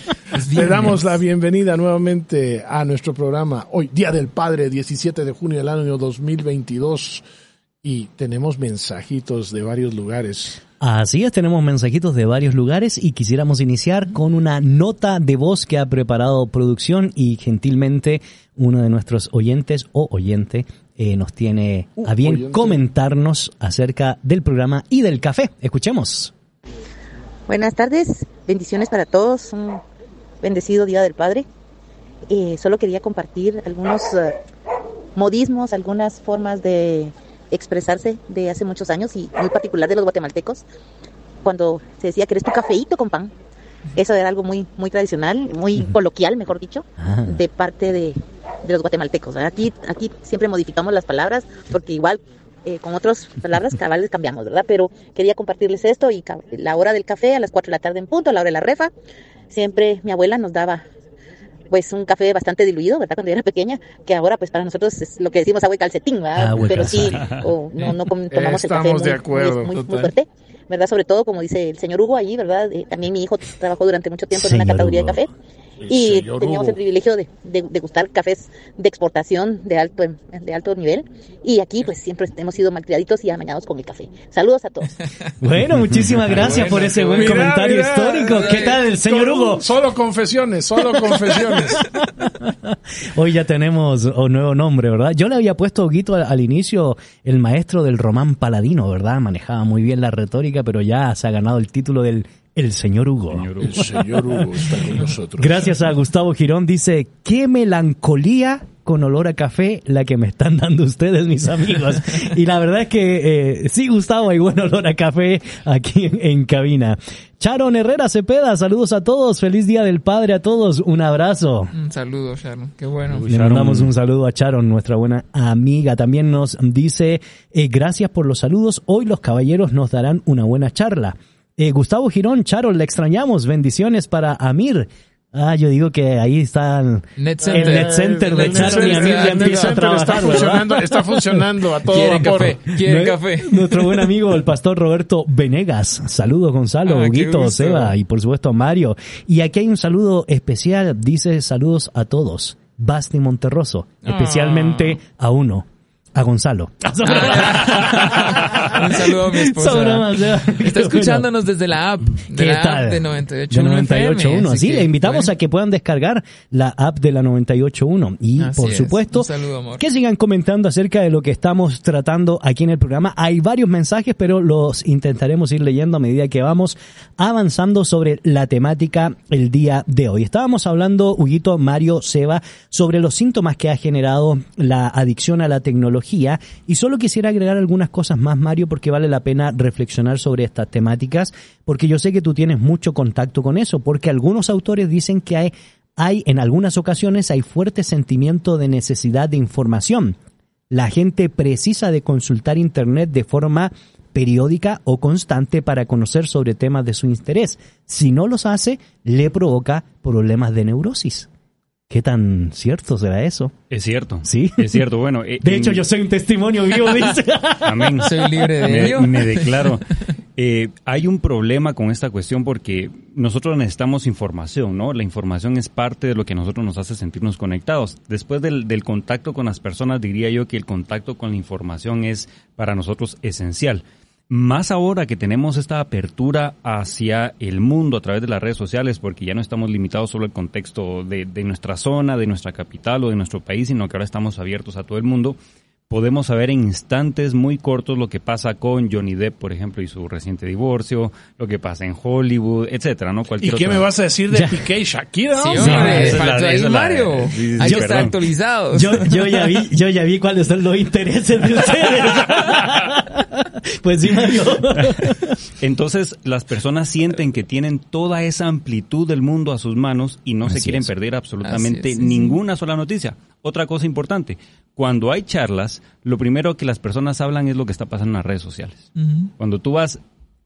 Le damos la bienvenida nuevamente a nuestro programa hoy, Día del Padre, 17 de junio del año 2022. Y tenemos mensajitos de varios lugares. Así es, tenemos mensajitos de varios lugares y quisiéramos iniciar con una nota de voz que ha preparado producción y gentilmente uno de nuestros oyentes o oyente eh, nos tiene Uh, a bien oyente. comentarnos acerca del programa y del café. Escuchemos. Buenas tardes, bendiciones para todos, un bendecido Día del Padre. Eh, solo quería compartir algunos eh, modismos, algunas formas de expresarse de hace muchos años y muy particular de los guatemaltecos, cuando se decía que eres tu cafeíto con pan. Eso era algo muy, muy tradicional, muy coloquial, mejor dicho, Ah. de parte de, de los guatemaltecos. Aquí, aquí siempre modificamos las palabras porque igual eh, con otras palabras cabales cambiamos, ¿verdad? Pero quería compartirles esto y la hora del café a las 4 de la tarde en punto, la hora de la refa. Siempre mi abuela nos daba pues un café bastante diluido, ¿verdad? Cuando yo era pequeña, que ahora pues para nosotros es lo que decimos agua y calcetín, ¿verdad? Agua y Pero sí, calcetín. o no, no com- tomamos el café Estamos muy, de acuerdo, muy, muy- muy total. fuerte, ¿verdad? Sobre todo, como dice el señor Hugo allí, ¿verdad? Eh, también mi hijo trabajó durante mucho tiempo en una categoría Hugo. de café y teníamos Hugo. el privilegio de, de, de gustar cafés de exportación de alto de alto nivel y aquí pues siempre hemos sido malcriaditos y amañados con el café. Saludos a todos. Bueno, muchísimas gracias bueno, por ese buen comentario histórico. ¿Qué tal el señor Solo- Hugo? Solo confesiones, solo confesiones. Hoy ya tenemos un nuevo nombre, ¿verdad? Yo le había puesto Huguito al, al inicio el maestro del román paladino, ¿verdad? Manejaba muy bien la retórica, pero ya se ha ganado el título del el señor Hugo. Señor El señor Hugo está con nosotros. Gracias a Gustavo Girón dice, qué melancolía con olor a café la que me están dando ustedes, mis amigos. Y la verdad es que eh, sí, Gustavo, hay buen olor a café aquí en, en cabina. Charon Herrera Cepeda, saludos a todos, feliz Día del Padre a todos, un abrazo. Un saludo, Sharon. Qué bueno. Le mandamos un saludo a Charon, nuestra buena amiga. También nos dice, eh, gracias por los saludos. Hoy los caballeros nos darán una buena charla. Eh, Gustavo Girón, Charon, le extrañamos. Bendiciones para Amir. Ah, yo digo que ahí está el Net el Center. Net Center de Charlie y a mí Center, ya empieza a trabajar, está ¿verdad? funcionando, está funcionando a todo Quieren vapor. café, quieren Nue- café. Nuestro buen amigo, el pastor Roberto Venegas. Saludos, Gonzalo, Ah, Huguito. Seba y por supuesto a Mario. Y aquí hay un saludo especial, dice saludos a todos. Basti Monterroso, especialmente Ah. a uno, a Gonzalo. Un saludo a mi esposa. ¿eh? Está escuchándonos desde la app. De ¿Qué la tal? app de 98.1 De 98.1. FM, Sí, que, le invitamos bueno. a que puedan descargar la app de la 98.1. Y Así por es. supuesto, Un saludo, amor. que sigan comentando acerca de lo que estamos tratando aquí en el programa. Hay varios mensajes, pero los intentaremos ir leyendo a medida que vamos avanzando sobre la temática el día de hoy. Estábamos hablando, Huguito, Mario, Seba, sobre los síntomas que ha generado la adicción a la tecnología. Y solo quisiera agregar algunas cosas más, Mario, porque vale la pena reflexionar sobre estas temáticas, porque yo sé que tú tienes mucho contacto con eso, porque algunos autores dicen que hay, hay en algunas ocasiones hay fuerte sentimiento de necesidad de información. La gente precisa de consultar Internet de forma periódica o constante para conocer sobre temas de su interés. Si no los hace, le provoca problemas de neurosis. ¿Qué tan cierto será eso? Es cierto. Sí. Es cierto. Bueno, eh, De hecho, en- yo soy un testimonio vivo, dice. Amén. Soy libre de me, ello. me declaro. Eh, hay un problema con esta cuestión porque nosotros necesitamos información, ¿no? La información es parte de lo que a nosotros nos hace sentirnos conectados. Después del, del contacto con las personas, diría yo que el contacto con la información es para nosotros esencial. Más ahora que tenemos esta apertura hacia el mundo a través de las redes sociales, porque ya no estamos limitados solo al contexto de, de nuestra zona, de nuestra capital o de nuestro país, sino que ahora estamos abiertos a todo el mundo podemos saber en instantes muy cortos lo que pasa con Johnny Depp, por ejemplo, y su reciente divorcio, lo que pasa en Hollywood, etcétera, ¿no? ¿Y Cualquier qué otra- me vas a decir de Piqué y Shakira? Sí, hombre? hombre, esa es la- faltó esa ahí es la- Mario. sí, sí, Hay sí, que estar perdón. actualizados. Yo, yo ya vi, yo ya vi cuáles son los intereses de ustedes. pues sí, Mario. Entonces, las personas sienten que tienen toda esa amplitud del mundo a sus manos y no se quieren es. perder absolutamente Así es, sí, ninguna sola noticia. Otra cosa importante, cuando hay charlas, lo primero que las personas hablan es lo que está pasando en las redes sociales. Cuando tú vas,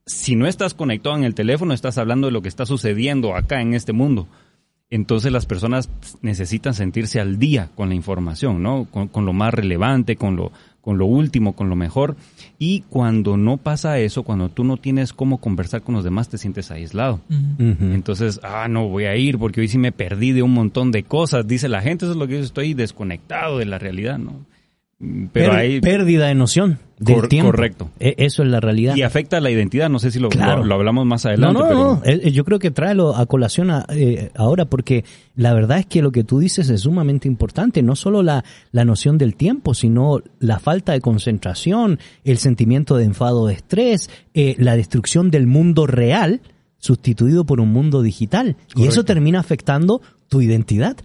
si no estás conectado en el teléfono, estás hablando de lo que está sucediendo acá en este mundo. Entonces las personas necesitan sentirse al día con la información, ¿no? Con, con lo más relevante, con lo, con lo último, con lo mejor. Y cuando no pasa eso, cuando tú no tienes cómo conversar con los demás, te sientes aislado. Entonces, ah, no voy a ir porque hoy sí me perdí de un montón de cosas, dice la gente, eso es lo que yo estoy desconectado de la realidad, ¿no? Pero Per- hay... pérdida de noción del Cor- tiempo. correcto. E- Eso es la realidad. Y afecta la identidad, no sé si lo, Claro. lo, lo hablamos más No, adelante. no, pero... no. Eh, eh, Yo creo que tráelo a colación a- eh, ahora porque la verdad es que lo que tú dices es sumamente importante. No solo la, la noción del tiempo, sino la falta de concentración, el sentimiento de enfado, de estrés, eh, la destrucción del mundo real sustituido por un mundo digital. Y eso termina afectando tu identidad.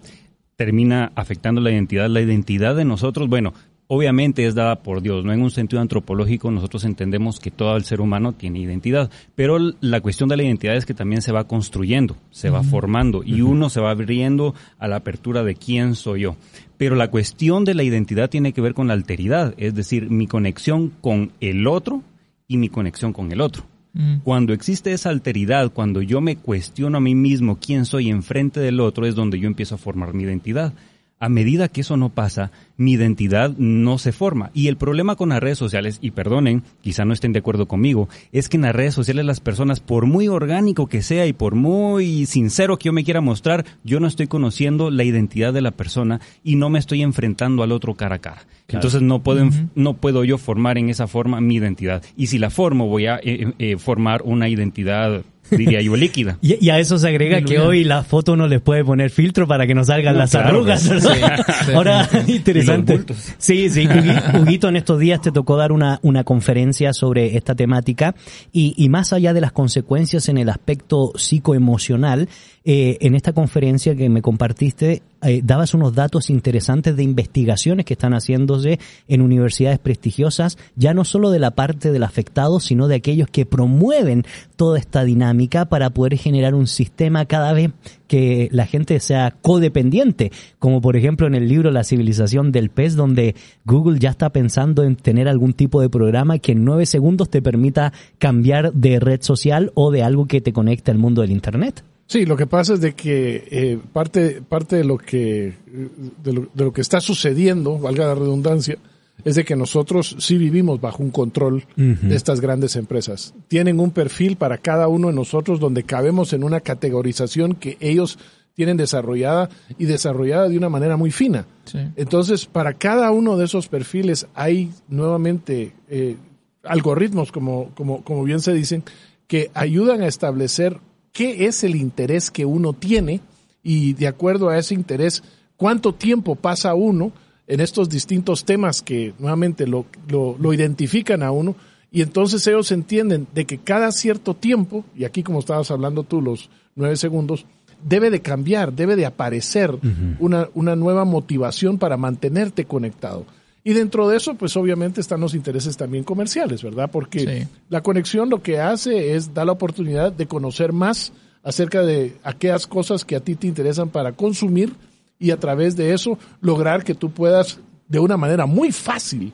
termina afectando la identidad. La identidad de nosotros, bueno, obviamente es dada por Dios, no en un sentido antropológico nosotros entendemos que todo el ser humano tiene identidad, pero la cuestión de la identidad es que también se va construyendo, se va formando y uno se va abriendo a la apertura de quién soy yo. Pero la cuestión de la identidad tiene que ver con la alteridad, es decir, mi conexión con el otro y mi conexión con el otro. Mm. Cuando existe esa alteridad, cuando yo me cuestiono a mí mismo quién soy enfrente del otro, es donde yo empiezo a formar mi identidad. A medida que eso no pasa, mi identidad no se forma. Y el problema con las redes sociales, y perdonen, quizá no estén de acuerdo conmigo, es que en las redes sociales las personas, por muy orgánico que sea y por muy sincero que yo me quiera mostrar, yo no estoy conociendo la identidad de la persona y no me estoy enfrentando al otro cara a cara. Entonces no puedo, no puedo yo formar en esa forma mi identidad. Y si la formo, voy a eh, eh, formar una identidad, diría yo, líquida. Y, y a eso se agrega que hoy la foto no les puede poner filtro para que no salgan No, las claro, arrugas. pues. Ahora, interesante. Sí, sí. Hugui- Huguito, en estos días te tocó dar una, una conferencia sobre esta temática y, y más allá de las consecuencias en el aspecto psicoemocional, eh, en esta conferencia que me compartiste, eh, dabas unos datos interesantes de investigaciones que están haciéndose en universidades prestigiosas, ya no solo de la parte del afectado, sino de aquellos que promueven toda esta dinámica para poder generar un sistema cada vez que la gente sea codependiente, como por ejemplo en el libro La civilización del pez, donde Google ya está pensando en tener algún tipo de programa que en nueve segundos te permita cambiar de red social o de algo que te conecte al mundo del Internet. Sí, lo que pasa es de que eh, parte, parte de lo que, de lo, de lo que está sucediendo, valga la redundancia, es de que nosotros sí vivimos bajo un control de estas grandes empresas. Tienen un perfil para cada uno de nosotros donde cabemos en una categorización que ellos tienen desarrollada y desarrollada de una manera muy fina. Sí. Entonces, para cada uno de esos perfiles hay nuevamente eh, algoritmos, como, como, como bien se dicen, que ayudan a establecer qué es el interés que uno tiene y de acuerdo a ese interés, cuánto tiempo pasa uno en estos distintos temas que nuevamente lo, lo, lo identifican a uno y entonces ellos entienden de que cada cierto tiempo, y aquí como estabas hablando tú los nueve segundos, debe de cambiar, debe de aparecer una, una nueva motivación para mantenerte conectado. Y dentro de eso, pues obviamente están los intereses también comerciales, ¿verdad? Porque Sí. la conexión lo que hace es dar la oportunidad de conocer más acerca de aquellas cosas que a ti te interesan para consumir y a través de eso lograr que tú puedas de una manera muy fácil,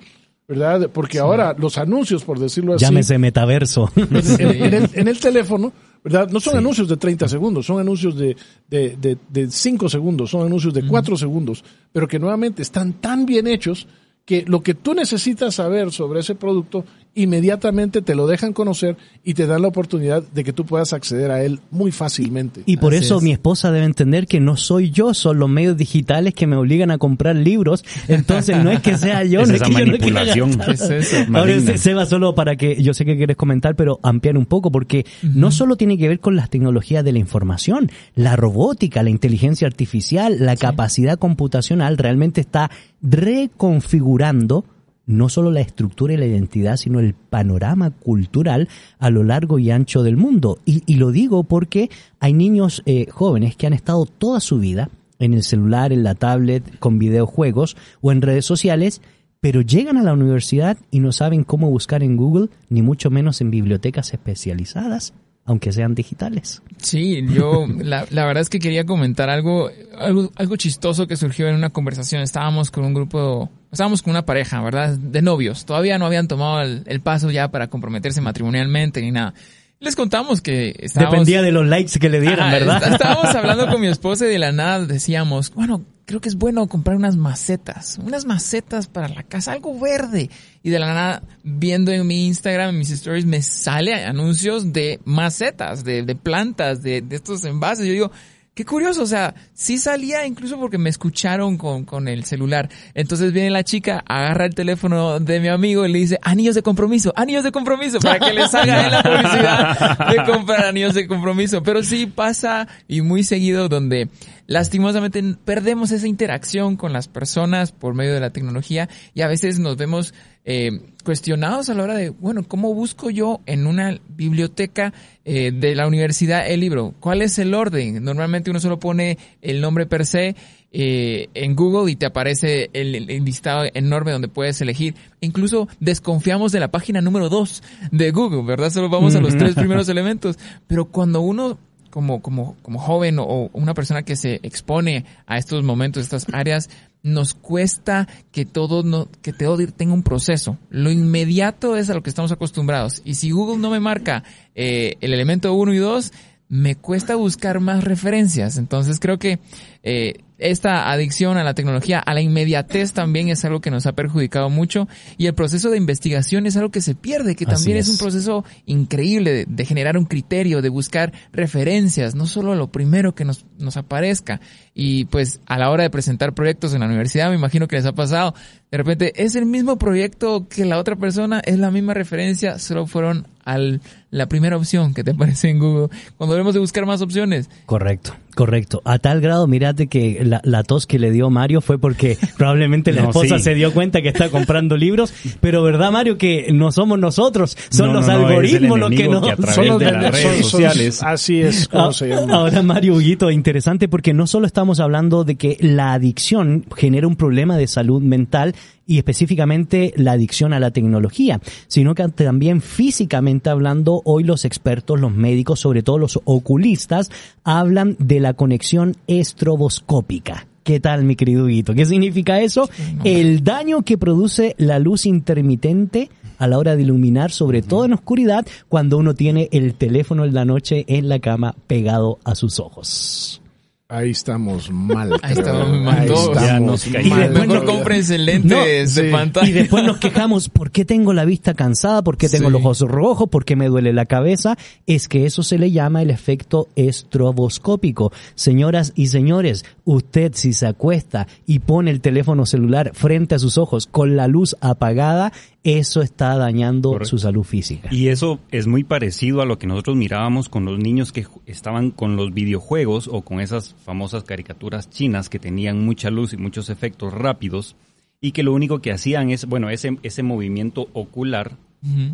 ¿verdad? Porque ahora los anuncios, por decirlo así, Llámese metaverso. en, el, en el teléfono, ¿verdad? No son anuncios de 30 segundos, son anuncios de, de, de, de 5 segundos, son anuncios de 4 segundos, pero que nuevamente están tan bien hechos que lo que tú necesitas saber sobre ese producto, inmediatamente te lo dejan conocer y te dan la oportunidad de que tú puedas acceder a él muy fácilmente. Y por Así eso es. mi esposa debe entender que no soy yo, son los medios digitales que me obligan a comprar libros. Entonces no es que sea yo, Es no es esa que yo no manipulación. Es eso. Ahora, Seba, solo para que yo sé que quieres comentar, pero ampliar un poco, porque no solo tiene que ver con las tecnologías de la información, la robótica, la inteligencia artificial, la capacidad computacional realmente está reconfigurando no solo la estructura y la identidad, sino el panorama cultural a lo largo y ancho del mundo. Y, y lo digo porque hay niños eh, jóvenes que han estado toda su vida en el celular, en la tablet, con videojuegos o en redes sociales, pero llegan a la universidad y no saben cómo buscar en Google, ni mucho menos en bibliotecas especializadas, aunque sean digitales. Sí, yo la, la verdad es que quería comentar algo, algo, algo chistoso que surgió en una conversación. Estábamos con un grupo, estábamos con una pareja, ¿verdad? De novios. Todavía no habían tomado el, el paso ya para comprometerse matrimonialmente ni nada. Les contamos que estábamos... Dependía de los likes que le dieran, ¿verdad? est- Estábamos hablando con mi esposa y de la nada decíamos, bueno, creo que es bueno comprar unas macetas, unas macetas para la casa, algo verde. Y de la nada, viendo en mi Instagram, en mis stories, me sale anuncios de macetas, de, de plantas, de, de estos envases. Yo digo, qué curioso, o sea, sí salía incluso porque me escucharon con, con el celular. Entonces viene la chica, agarra el teléfono de mi amigo y le dice, anillos de compromiso, anillos de compromiso, para que les haga la publicidad de comprar anillos de compromiso. Pero sí pasa y muy seguido donde lastimosamente perdemos esa interacción con las personas por medio de la tecnología y a veces nos vemos eh, cuestionados a la hora de, bueno, ¿cómo busco yo en una biblioteca eh, de la universidad el libro? ¿Cuál es el orden? Normalmente uno solo pone el nombre per se eh, en Google y te aparece el, listado enorme donde puedes elegir. Incluso desconfiamos de la página número 2 de Google, ¿verdad? Solo vamos a los tres primeros elementos. Pero cuando uno como, como, como joven o una persona que se expone a estos momentos, estas áreas, nos cuesta que todo, no, que todo tenga un proceso. Lo inmediato es a lo que estamos acostumbrados. Y si Google no me marca eh, el elemento 1 y 2, me cuesta buscar más referencias. Entonces creo que eh, esta adicción a la tecnología, a la inmediatez también es algo que nos ha perjudicado mucho y el proceso de investigación es algo que se pierde, que también es. es. un proceso increíble de, de generar un criterio, de buscar referencias, no solo lo primero que nos, nos aparezca. Y pues a la hora de presentar proyectos en la universidad, me imagino que les ha pasado, de repente es el mismo proyecto que la otra persona, es la misma referencia, solo fueron al la primera opción que te aparece en Google. Cuando debemos de buscar más opciones, Correcto, correcto. A tal grado, mírate que la, la tos que le dio Mario fue porque probablemente la No, esposa sí. se dio cuenta que está comprando libros, pero verdad Mario que no somos nosotros, son No, los no, algoritmos los que nos... que Son los de las redes sociales. Así es como se Ah, llama. Ahora, Mario Huguito, interesante porque no solo estamos hablando de que la adicción genera un problema de salud mental y específicamente la adicción a la tecnología, sino que también físicamente hablando, hoy los expertos, los médicos, sobre todo los oculistas, hablan de la conexión estroboscópica. ¿Qué tal, mi querido? ¿Qué significa eso? El daño que produce la luz intermitente a la hora de iluminar, sobre todo en oscuridad, cuando uno tiene el teléfono en la noche en la cama pegado a sus ojos. Ahí estamos mal. Ahí creo. estamos mal. Ya estamos nos Y caímos. después Mejor no- cómprense lentes No, de sí. pantalla. Y después nos quejamos, ¿por qué tengo la vista cansada? ¿Por qué tengo Sí. los ojos rojos? ¿Por qué me duele la cabeza? Es que eso se le llama el efecto estroboscópico. Señoras y señores, usted si se acuesta y pone el teléfono celular frente a sus ojos con la luz apagada, eso está dañando Correcto. su salud física. Y eso es muy parecido a lo que nosotros mirábamos con los niños que estaban con los videojuegos o con esas famosas caricaturas chinas que tenían mucha luz y muchos efectos rápidos y que lo único que hacían es, bueno, ese, ese movimiento ocular,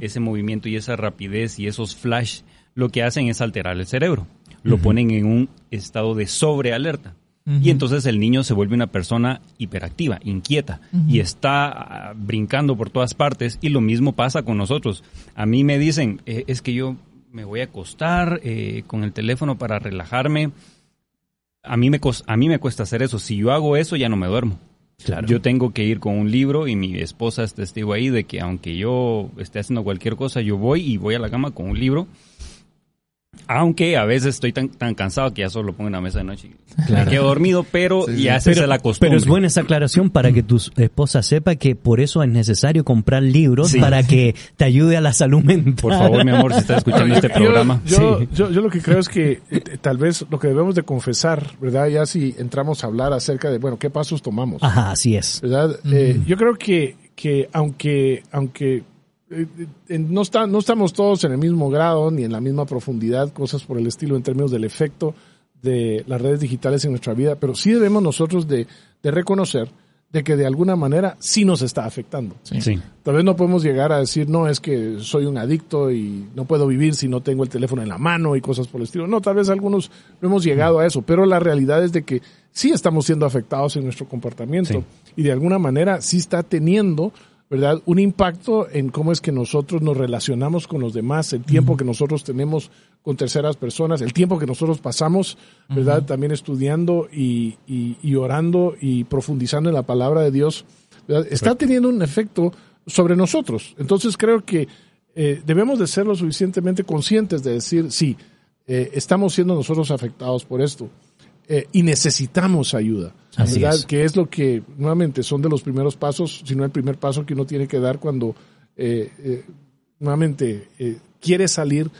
ese movimiento y esa rapidez y esos flash, lo que hacen es alterar el cerebro. Lo ponen en un estado de sobrealerta. Y entonces el niño se vuelve una persona hiperactiva, inquieta, y está ah, brincando por todas partes. Y lo mismo pasa con nosotros. A mí me dicen, "Eh, es que yo me voy a acostar eh, con el teléfono para relajarme. A mí, me a mí me cuesta hacer eso. Si yo hago eso, ya no me duermo. Claro. Yo tengo que ir con un libro y mi esposa es testigo ahí de que aunque yo esté haciendo cualquier cosa, yo voy y voy a la cama con un libro. Aunque a veces estoy tan, tan cansado que ya solo lo pongo en la mesa de noche. y Me quedo dormido, pero Sí, sí. ya se la costumbre. Pero es buena esa aclaración para que tu esposa sepa que por eso es necesario comprar libros Sí. para que te ayude a la salud mental. Por favor, mi amor, si estás escuchando este Yo- programa. Yo, Sí. yo, yo lo que creo es que eh, eh, tal vez lo que debemos de confesar, ¿verdad? Ya si entramos a hablar acerca de, bueno, ¿qué pasos tomamos? Ajá, así es. ¿verdad? Eh, yo creo que, que aunque, aunque no, está, no estamos todos en el mismo grado ni en la misma profundidad, cosas por el estilo en términos del efecto de las redes digitales en nuestra vida, pero sí debemos nosotros de, de reconocer de que de alguna manera sí nos está afectando. Sí. Tal vez no podemos llegar a decir, no, es que soy un adicto y no puedo vivir si no tengo el teléfono en la mano y cosas por el estilo. No, tal vez algunos no hemos llegado a eso, pero la realidad es de que sí estamos siendo afectados en nuestro comportamiento Sí. y de alguna manera sí está teniendo, ¿verdad? Un impacto en cómo es que nosotros nos relacionamos con los demás, el tiempo que nosotros tenemos con terceras personas, el tiempo que nosotros pasamos, ¿verdad? También estudiando y, y, y orando y profundizando en la palabra de Dios, ¿verdad? Está teniendo un efecto sobre nosotros. Entonces creo que eh, debemos de ser lo suficientemente conscientes de decir, sí, eh, estamos siendo nosotros afectados por esto eh, y necesitamos ayuda. Así ¿verdad? es. Que es lo que, nuevamente, son de los primeros pasos, si no el primer paso que uno tiene que dar cuando, eh, eh, nuevamente, quiere salir,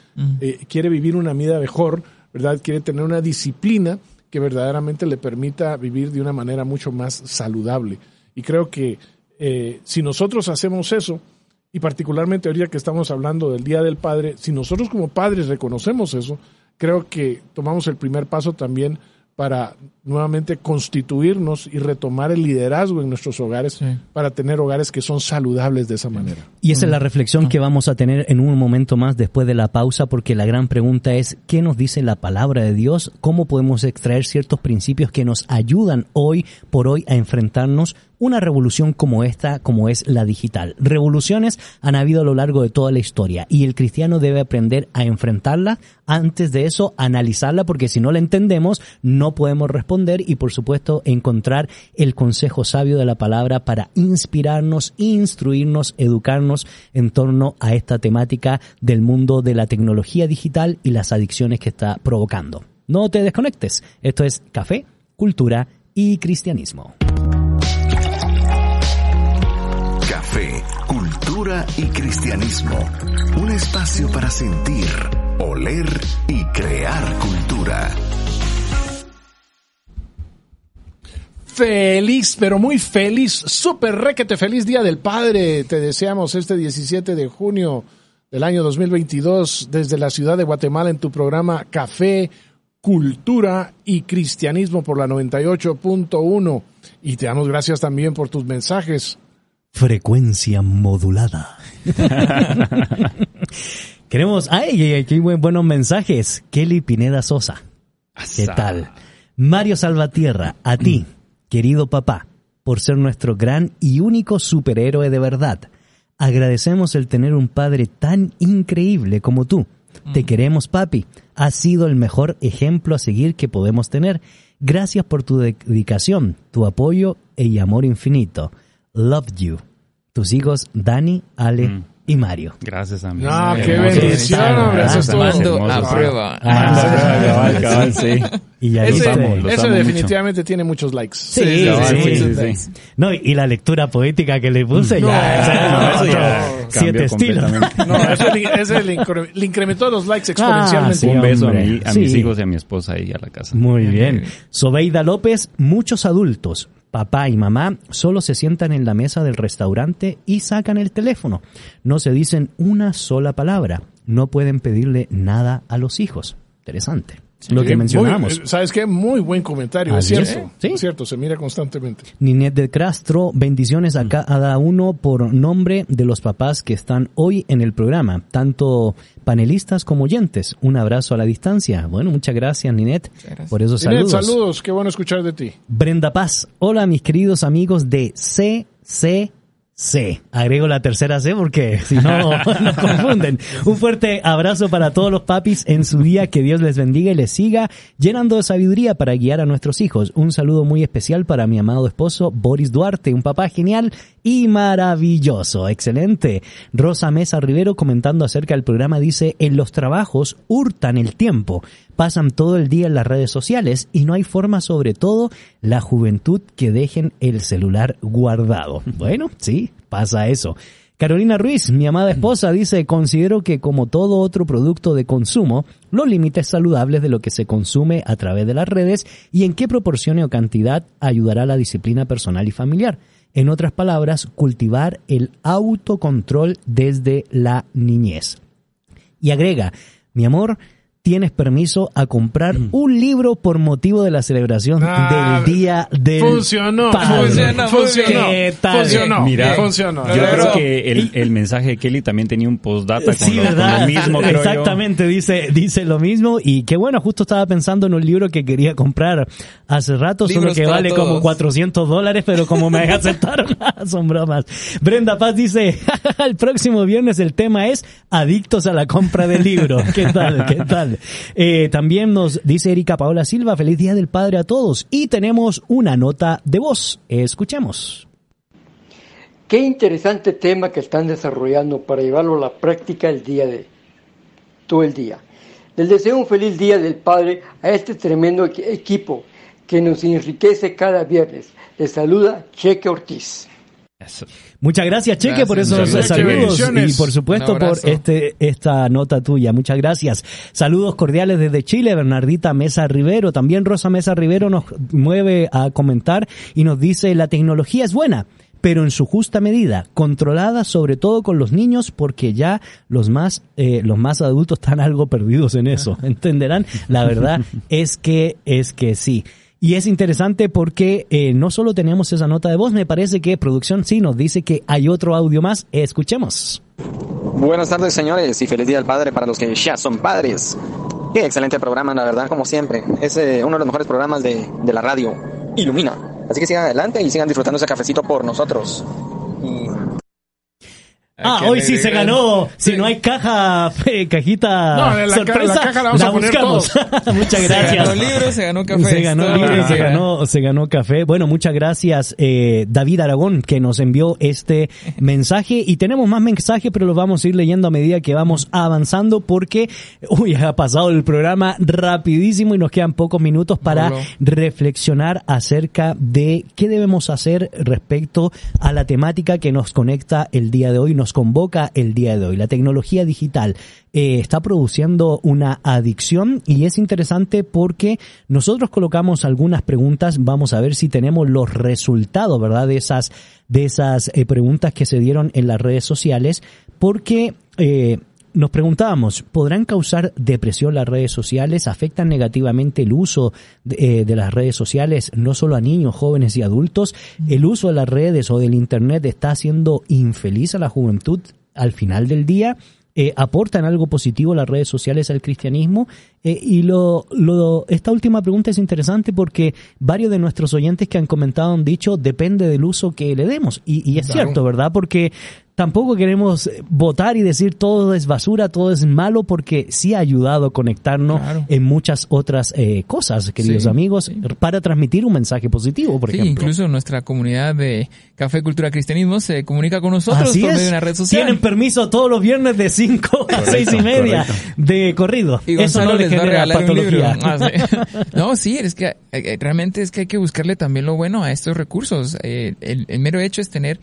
eh, quiere vivir una vida mejor, ¿verdad? Quiere tener una disciplina que verdaderamente le permita vivir de una manera mucho más saludable. Y creo que si nosotros hacemos eso, y particularmente ahorita que estamos hablando del Día del Padre, si nosotros como padres reconocemos eso, creo que tomamos el primer paso también para nuevamente constituirnos y retomar el liderazgo en nuestros hogares Sí. para tener hogares que son saludables de esa manera. Y esa es la reflexión que vamos a tener en un momento más después de la pausa, porque la gran pregunta es, ¿qué nos dice la palabra de Dios? ¿Cómo podemos extraer ciertos principios que nos ayudan hoy por hoy a enfrentarnos una revolución como esta, como es la digital? Revoluciones han habido a lo largo de toda la historia y el cristiano debe aprender a enfrentarla, antes de eso analizarla, porque si no la entendemos no podemos responder y por supuesto encontrar el consejo sabio de la palabra para inspirarnos, instruirnos, educarnos en torno a esta temática del mundo de la tecnología digital y las adicciones que está provocando. No te desconectes. Esto es Café, Cultura y Cristianismo. Café, cultura y cristianismo. Un espacio para sentir, oler y crear cultura. Feliz, pero muy feliz, súper requete feliz Día del Padre. Te deseamos este 17 de junio del año 2022 desde la ciudad de Guatemala en tu programa Café, Cultura y Cristianismo por la 98.1. Y te damos gracias también por tus mensajes. Frecuencia modulada. Queremos, ay, qué buen- buenos mensajes. Kelly Pineda Sosa. ¿Qué tal? Mario Salvatierra, a ti, querido papá, por ser nuestro gran y único superhéroe de verdad. Agradecemos el tener un padre tan increíble como tú. Te queremos, papi. Has sido el mejor ejemplo a seguir que podemos tener. Gracias por tu dedicación, tu apoyo y amor infinito. Love you. Tus hijos Dani, Ale Mm. Y Mario. Gracias, a mí. No, qué Hermoso. bendición, hombre. Eso es está. todo. Mando a prueba. Ah, cabal, cabal, sí. Y ya Ese, los ese amo definitivamente tiene muchos likes. Sí, Sí, sí. No, y la lectura poética que le puse No, ya. o sea, No, eso ya otro siete estilos. No, ese, le- ese le, incre- le incrementó los likes exponencialmente. sí, Un beso a, a Sí. mis hijos y a mi esposa ahí a la casa. Muy bien. Sobeida López, muchos adultos, papá y mamá, solo se sientan en la mesa del restaurante y sacan el teléfono. No se dicen una sola palabra. No pueden pedirle nada a los hijos. Interesante. Lo que Sí, mencionamos. muy- ¿Sabes qué? Muy buen comentario. Es Así es. cierto. Sí. Es cierto, se mira constantemente. Ninet del Castro, bendiciones a cada uno por nombre de los papás que están hoy en el programa, tanto panelistas como oyentes. Un abrazo a la distancia. Bueno, muchas gracias, Ninet, gracias. por esos Inés, saludos. saludos. Qué bueno escuchar de ti. Brenda Paz, hola mis queridos amigos de CCC. Agrego la tercera C porque si no nos confunden. Un fuerte abrazo para todos los papis en su día. Que Dios les bendiga y les siga llenando de sabiduría para guiar a nuestros hijos. Un saludo muy especial para mi amado esposo Boris Duarte, un papá genial y maravilloso. Excelente. Rosa Mesa Rivero comentando acerca del programa dice, en los trabajos hurtan el tiempo, pasan todo el día en las redes sociales y no hay forma sobre todo la juventud que dejen el celular guardado. Bueno, sí, pasa eso. Carolina Ruiz, mi amada esposa, dice, considero que como todo otro producto de consumo, los límites saludables de lo que se consume a través de las redes y en qué proporción o cantidad ayudará a la disciplina personal y familiar. En otras palabras, cultivar el autocontrol desde la niñez. Y agrega, mi amor, tienes permiso a comprar un libro por motivo de la celebración Ah, del Día del Funcionó, Padre. funcionó, funcionó, ¿Qué tal? funcionó, Mira, funcionó. Yo creo que el, el mensaje de Kelly también tenía un postdata con, Sí, lo, con ¿verdad? lo mismo, creo yo. Exactamente, dice, dice lo mismo. Y qué bueno, justo estaba pensando en un libro que quería comprar hace rato, solo Libros que para vale todos. como 400 dólares, pero como me aceptaron, son bromas. Brenda Paz dice, el próximo viernes el tema es adictos a la compra de libros. ¿Qué tal? ¿Qué tal? Eh, también nos dice Erika Paola Silva, feliz Día del Padre a todos. Y tenemos una nota de voz. Escuchemos. Qué interesante tema que están desarrollando para llevarlo a la práctica el día de todo el día. Les deseo un feliz día del Padre a este tremendo equ- equipo que nos enriquece cada viernes. Les saluda Cheque Ortiz. Eso. Muchas gracias, Cheque, Gracias, por esos saludos y por supuesto por este esta nota tuya. Muchas gracias. Saludos cordiales desde Chile, Bernardita Mesa Rivero. También Rosa Mesa Rivero nos mueve a comentar y nos dice la tecnología es buena pero en su justa medida, controlada sobre todo con los niños, porque ya los más, eh, los más adultos están algo perdidos en eso. ¿Entenderán? La verdad es que, es que sí. Y es interesante porque eh, no solo tenemos esa nota de voz, me parece que producción sí nos dice que hay otro audio más. Escuchemos. Buenas tardes, señores, y feliz Día del Padre para los que ya son padres. Qué excelente programa, la verdad, como siempre. Es eh, uno de los mejores programas de, de la radio. Ilumina. Así que sigan adelante y sigan disfrutando ese cafecito por nosotros. Y Ah, hoy sí se ganó. Si no hay caja, eh, cajita No, la ca- sorpresa, la caja la vamos a poner buscamos. muchas Se gracias. ganó libros, se ganó café. Se ganó que se ganó, se ganó café. Bueno, muchas gracias eh, David Aragón que nos envió este mensaje y tenemos más mensajes, pero los vamos a ir leyendo a medida que vamos avanzando porque uy, ha pasado el programa rapidísimo y nos quedan pocos minutos para reflexionar acerca de qué debemos hacer respecto a la temática que nos conecta el día de hoy, nos convoca el día de hoy. La tecnología digital eh, está produciendo una adicción y es interesante porque nosotros colocamos algunas preguntas, vamos a ver si tenemos los resultados, ¿verdad? De esas, de esas eh, preguntas que se dieron en las redes sociales, porque eh, nos preguntábamos, ¿podrán causar depresión las redes sociales? ¿Afectan negativamente el uso de, eh, de las redes sociales, no solo a niños, jóvenes y adultos? ¿El uso de las redes o del Internet está haciendo infeliz a la juventud al final del día? Eh, ¿Aportan algo positivo las redes sociales al cristianismo? Eh, y lo, lo, esta última pregunta es interesante porque varios de nuestros oyentes que han comentado han dicho depende del uso que le demos. Y, y es Claro. cierto, ¿verdad? Porque tampoco queremos votar y decir todo es basura, todo es malo, porque sí ha ayudado a conectarnos Claro. en muchas otras eh, cosas, queridos Sí, amigos, sí. para transmitir un mensaje positivo, por Sí, ejemplo. incluso nuestra comunidad de Café Cultura Cristianismo se comunica con nosotros Así por medio de una red social. Tienen permiso todos los viernes de 5 a 6 y media de corrido. Y Eso no le les va a genera regalar un libro. patología. Ah, sí. No, sí, es que eh, eh, realmente es que hay que buscarle también lo bueno a estos recursos. Eh, el, el mero hecho es tener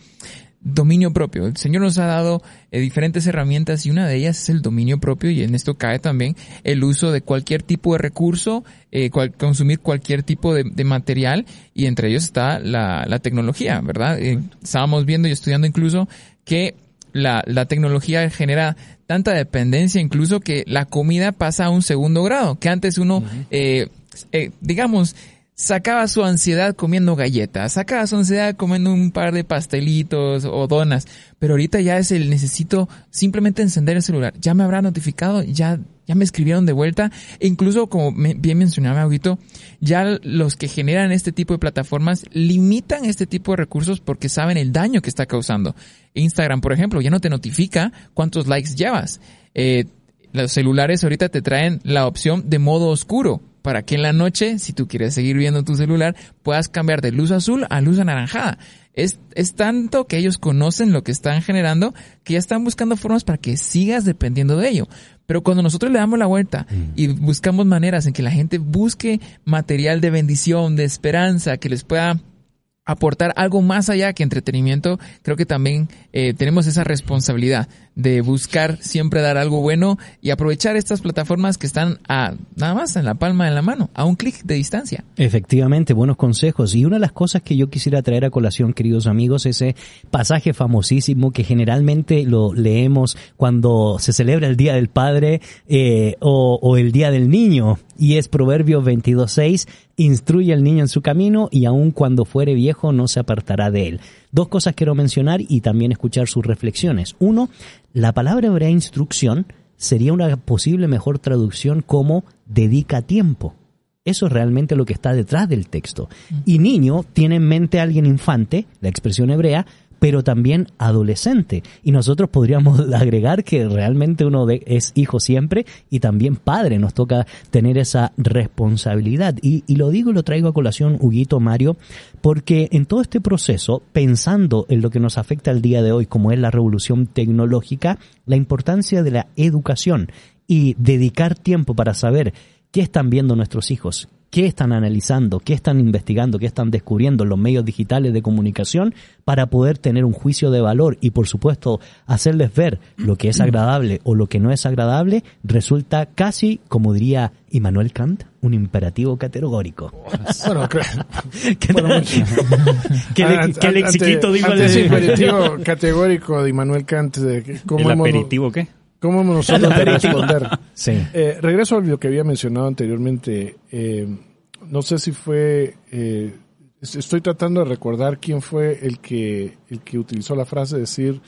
dominio propio. El Señor nos ha dado eh, diferentes herramientas y una de ellas es el dominio propio y en esto cae también el uso de cualquier tipo de recurso, eh, cual- consumir cualquier tipo de, de material y entre ellos está la, la tecnología, ¿verdad? Eh, estábamos viendo y estudiando incluso que la, la tecnología genera tanta dependencia incluso que la comida pasa a un segundo grado, que antes uno, eh, eh, digamos, sacaba su ansiedad comiendo galletas, sacaba su ansiedad comiendo un par de pastelitos o donas, pero ahorita ya es el necesito simplemente encender el celular, ya me habrá notificado, ya ya me escribieron de vuelta, e incluso como bien mencionaba Aguito, ya los que generan este tipo de plataformas limitan este tipo de recursos porque saben el daño que está causando. Instagram, por ejemplo, ya no te notifica cuántos likes llevas. Eh, los celulares ahorita te traen la opción de modo oscuro para que en la noche, si tú quieres seguir viendo tu celular, puedas cambiar de luz azul a luz anaranjada. Es, es tanto que ellos conocen lo que están generando que ya están buscando formas para que sigas dependiendo de ello. Pero cuando nosotros le damos la vuelta y buscamos maneras en que la gente busque material de bendición, de esperanza, que les pueda aportar algo más allá que entretenimiento, creo que también eh, tenemos esa responsabilidad de buscar siempre dar algo bueno y aprovechar estas plataformas que están a nada más en la palma de la mano, a un clic de distancia. Efectivamente, buenos consejos. Y una de las cosas que yo quisiera traer a colación, queridos amigos, ese pasaje famosísimo que generalmente lo leemos cuando se celebra el Día del Padre eh, o, el Día del Niño. Y es Proverbios 22.6, instruye al niño en su camino y aun cuando fuere viejo no se apartará de él. Dos cosas quiero mencionar y también escuchar sus reflexiones. Uno, la palabra hebrea instrucción sería una posible mejor traducción como dedica tiempo. Eso es realmente lo que está detrás del texto. Y niño tiene en mente a alguien infante, la expresión hebrea, pero también adolescente. Y nosotros podríamos agregar que realmente uno de- es hijo siempre y también padre. Nos toca tener esa responsabilidad. Y, y lo digo y lo traigo a colación, Huguito Mario, porque en todo este proceso, pensando en lo que nos afecta al día de hoy, como es la revolución tecnológica, la importancia de la educación y dedicar tiempo para saber qué están viendo nuestros hijos, qué están analizando, qué están investigando, qué están descubriendo en los medios digitales de comunicación para poder tener un juicio de valor y por supuesto hacerles ver lo que es agradable o lo que no es agradable, resulta casi, como diría Immanuel Kant, un imperativo categórico. Bueno, que, bueno, que le- Ante- que ante- digo ante de- ese imperativo categórico de Immanuel Kant, de cómo ¿El hemos- aperitivo qué? ¿Cómo nosotros de responder? Sí. Eh, regreso a lo que había mencionado anteriormente. Eh, no sé si fue. eh, es- estoy tratando de recordar quién fue el que el que utilizó la frase de decir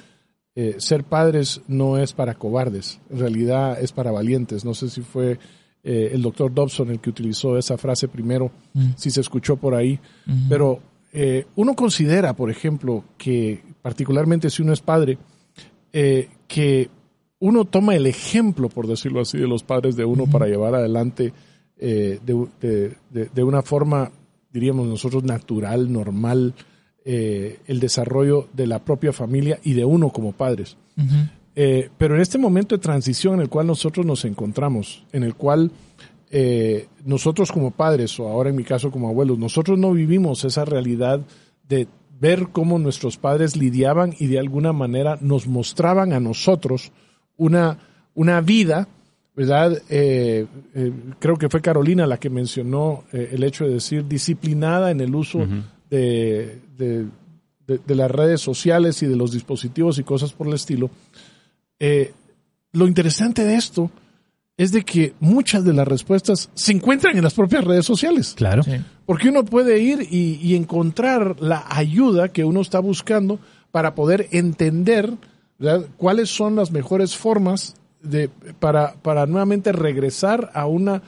eh, ser padres no es para cobardes, en realidad es para valientes. No sé si fue eh, el doctor Dobson el que utilizó esa frase primero, si se escuchó por ahí, pero eh, uno considera, por ejemplo, que particularmente si uno es padre, eh, que uno toma el ejemplo, por decirlo así, de los padres de uno para llevar adelante eh, de, de- de- de una forma, diríamos nosotros, natural, normal, eh, el desarrollo de la propia familia y de uno como padres. Eh, pero en este momento de transición en el cual nosotros nos encontramos, en el cual nosotros como padres, o ahora en mi caso como abuelos, nosotros no vivimos esa realidad de ver cómo nuestros padres lidiaban y de alguna manera nos mostraban a nosotros una, una vida, ¿verdad? Eh, eh, creo que fue Carolina la que mencionó eh, el hecho de decir disciplinada en el uso de, de- de- de las redes sociales y de los dispositivos y cosas por el estilo. Eh, lo interesante de esto es de que muchas de las respuestas se encuentran en las propias redes sociales. Claro. Sí. Porque uno puede ir y, y encontrar la ayuda que uno está buscando para poder entender ¿verdad? cuáles son las mejores formas de, para, para nuevamente regresar a una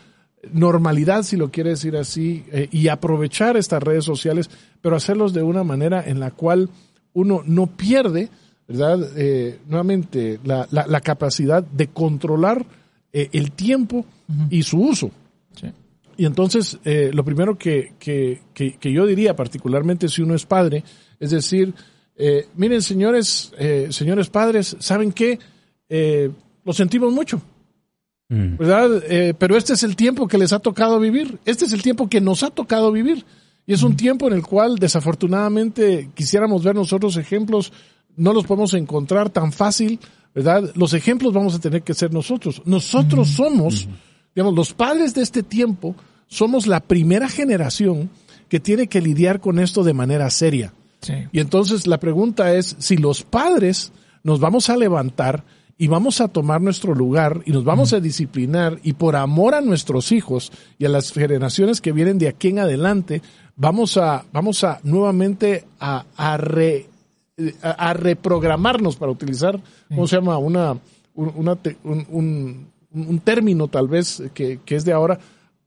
normalidad, si lo quiere decir así, eh, y aprovechar estas redes sociales, pero hacerlos de una manera en la cual uno no pierde ¿verdad? Eh, nuevamente, la, la, la, capacidad de controlar eh, el tiempo y su uso. Sí. Y entonces, eh, lo primero que, que, que, que, yo diría, particularmente si uno es padre, es decir, eh, miren, señores, eh, señores padres, ¿saben qué? Eh, lo sentimos mucho, Mm. ¿verdad? Eh, pero este es el tiempo que les ha tocado vivir, este es el tiempo que nos ha tocado vivir. Y es un tiempo en el cual, desafortunadamente, quisiéramos ver nosotros ejemplos, no los podemos encontrar tan fácil, ¿verdad? Los ejemplos vamos a tener que ser nosotros. Nosotros somos, digamos, los padres de este tiempo, somos la primera generación que tiene que lidiar con esto de manera seria. Sí. Y entonces la pregunta es si los padres nos vamos a levantar y vamos a tomar nuestro lugar y nos vamos a disciplinar y por amor a nuestros hijos y a las generaciones que vienen de aquí en adelante, vamos a, vamos a nuevamente a, a, re, a, a reprogramarnos para utilizar, ¿cómo se llama? Una, un, una un, un- un término tal vez que, que es de ahora,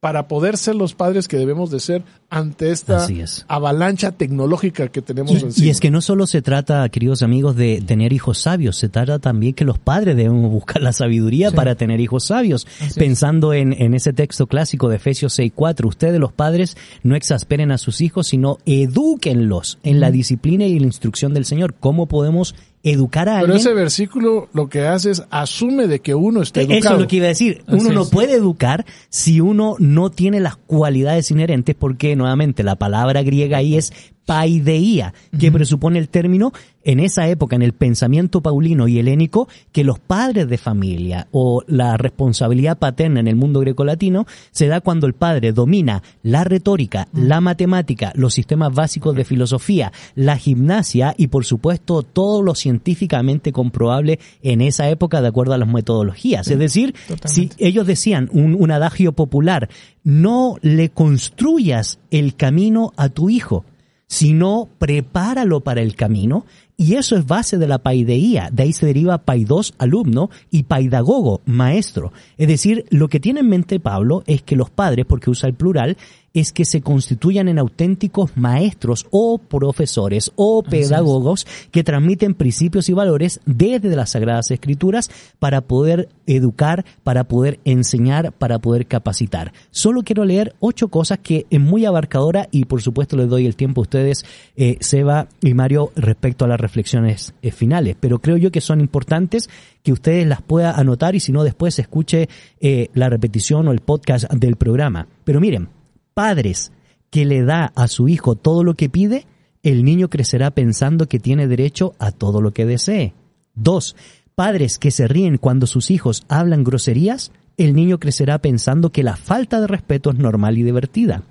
para poder ser los padres que debemos de ser ante esta es. avalancha tecnológica que tenemos Y, encima. y es que no solo se trata, queridos amigos, de tener hijos sabios, se trata también que los padres debemos buscar la sabiduría para tener hijos sabios. Así es. Pensando en, en ese texto clásico de Efesios 6.4, ustedes los padres no exasperen a sus hijos, sino edúquenlos en la disciplina y la instrucción del Señor. ¿Cómo podemos educar a Pero alguien? ese versículo lo que hace es asume de que uno está educado. Eso es lo que iba a decir. Uno no puede educar si uno no tiene las cualidades inherentes, porque nuevamente la palabra griega ahí es paideía, que presupone el término en esa época, en el pensamiento paulino y helénico, que los padres de familia o la responsabilidad paterna en el mundo grecolatino se da cuando el padre domina la retórica, la matemática, los sistemas básicos de filosofía, la gimnasia y por supuesto todo lo científicamente comprobable en esa época de acuerdo a las metodologías. Es decir, si ellos decían un, un adagio popular, no le construyas el camino a tu hijo, sino prepáralo para el camino. Y eso es base de la paideía. De ahí se deriva paidos, alumno, y paidagogo, maestro. Es decir, lo que tiene en mente Pablo es que los padres, porque usa el plural, es que se constituyan en auténticos maestros o profesores o pedagogos que transmiten principios y valores desde las Sagradas Escrituras para poder educar, para poder enseñar, para poder capacitar. Solo quiero leer ocho cosas que es muy abarcadora y por supuesto les doy el tiempo a ustedes, eh, Seba y Mario, respecto a las reflexiones eh, finales. Pero creo yo que son importantes que ustedes las puedan anotar y si no después escuche eh, la repetición o el podcast del programa. Pero miren, padres que le da a su hijo todo lo que pide, el niño crecerá pensando que tiene derecho a todo lo que desee. Dos, padres que se ríen cuando sus hijos hablan groserías, el niño crecerá pensando que la falta de respeto es normal y divertida.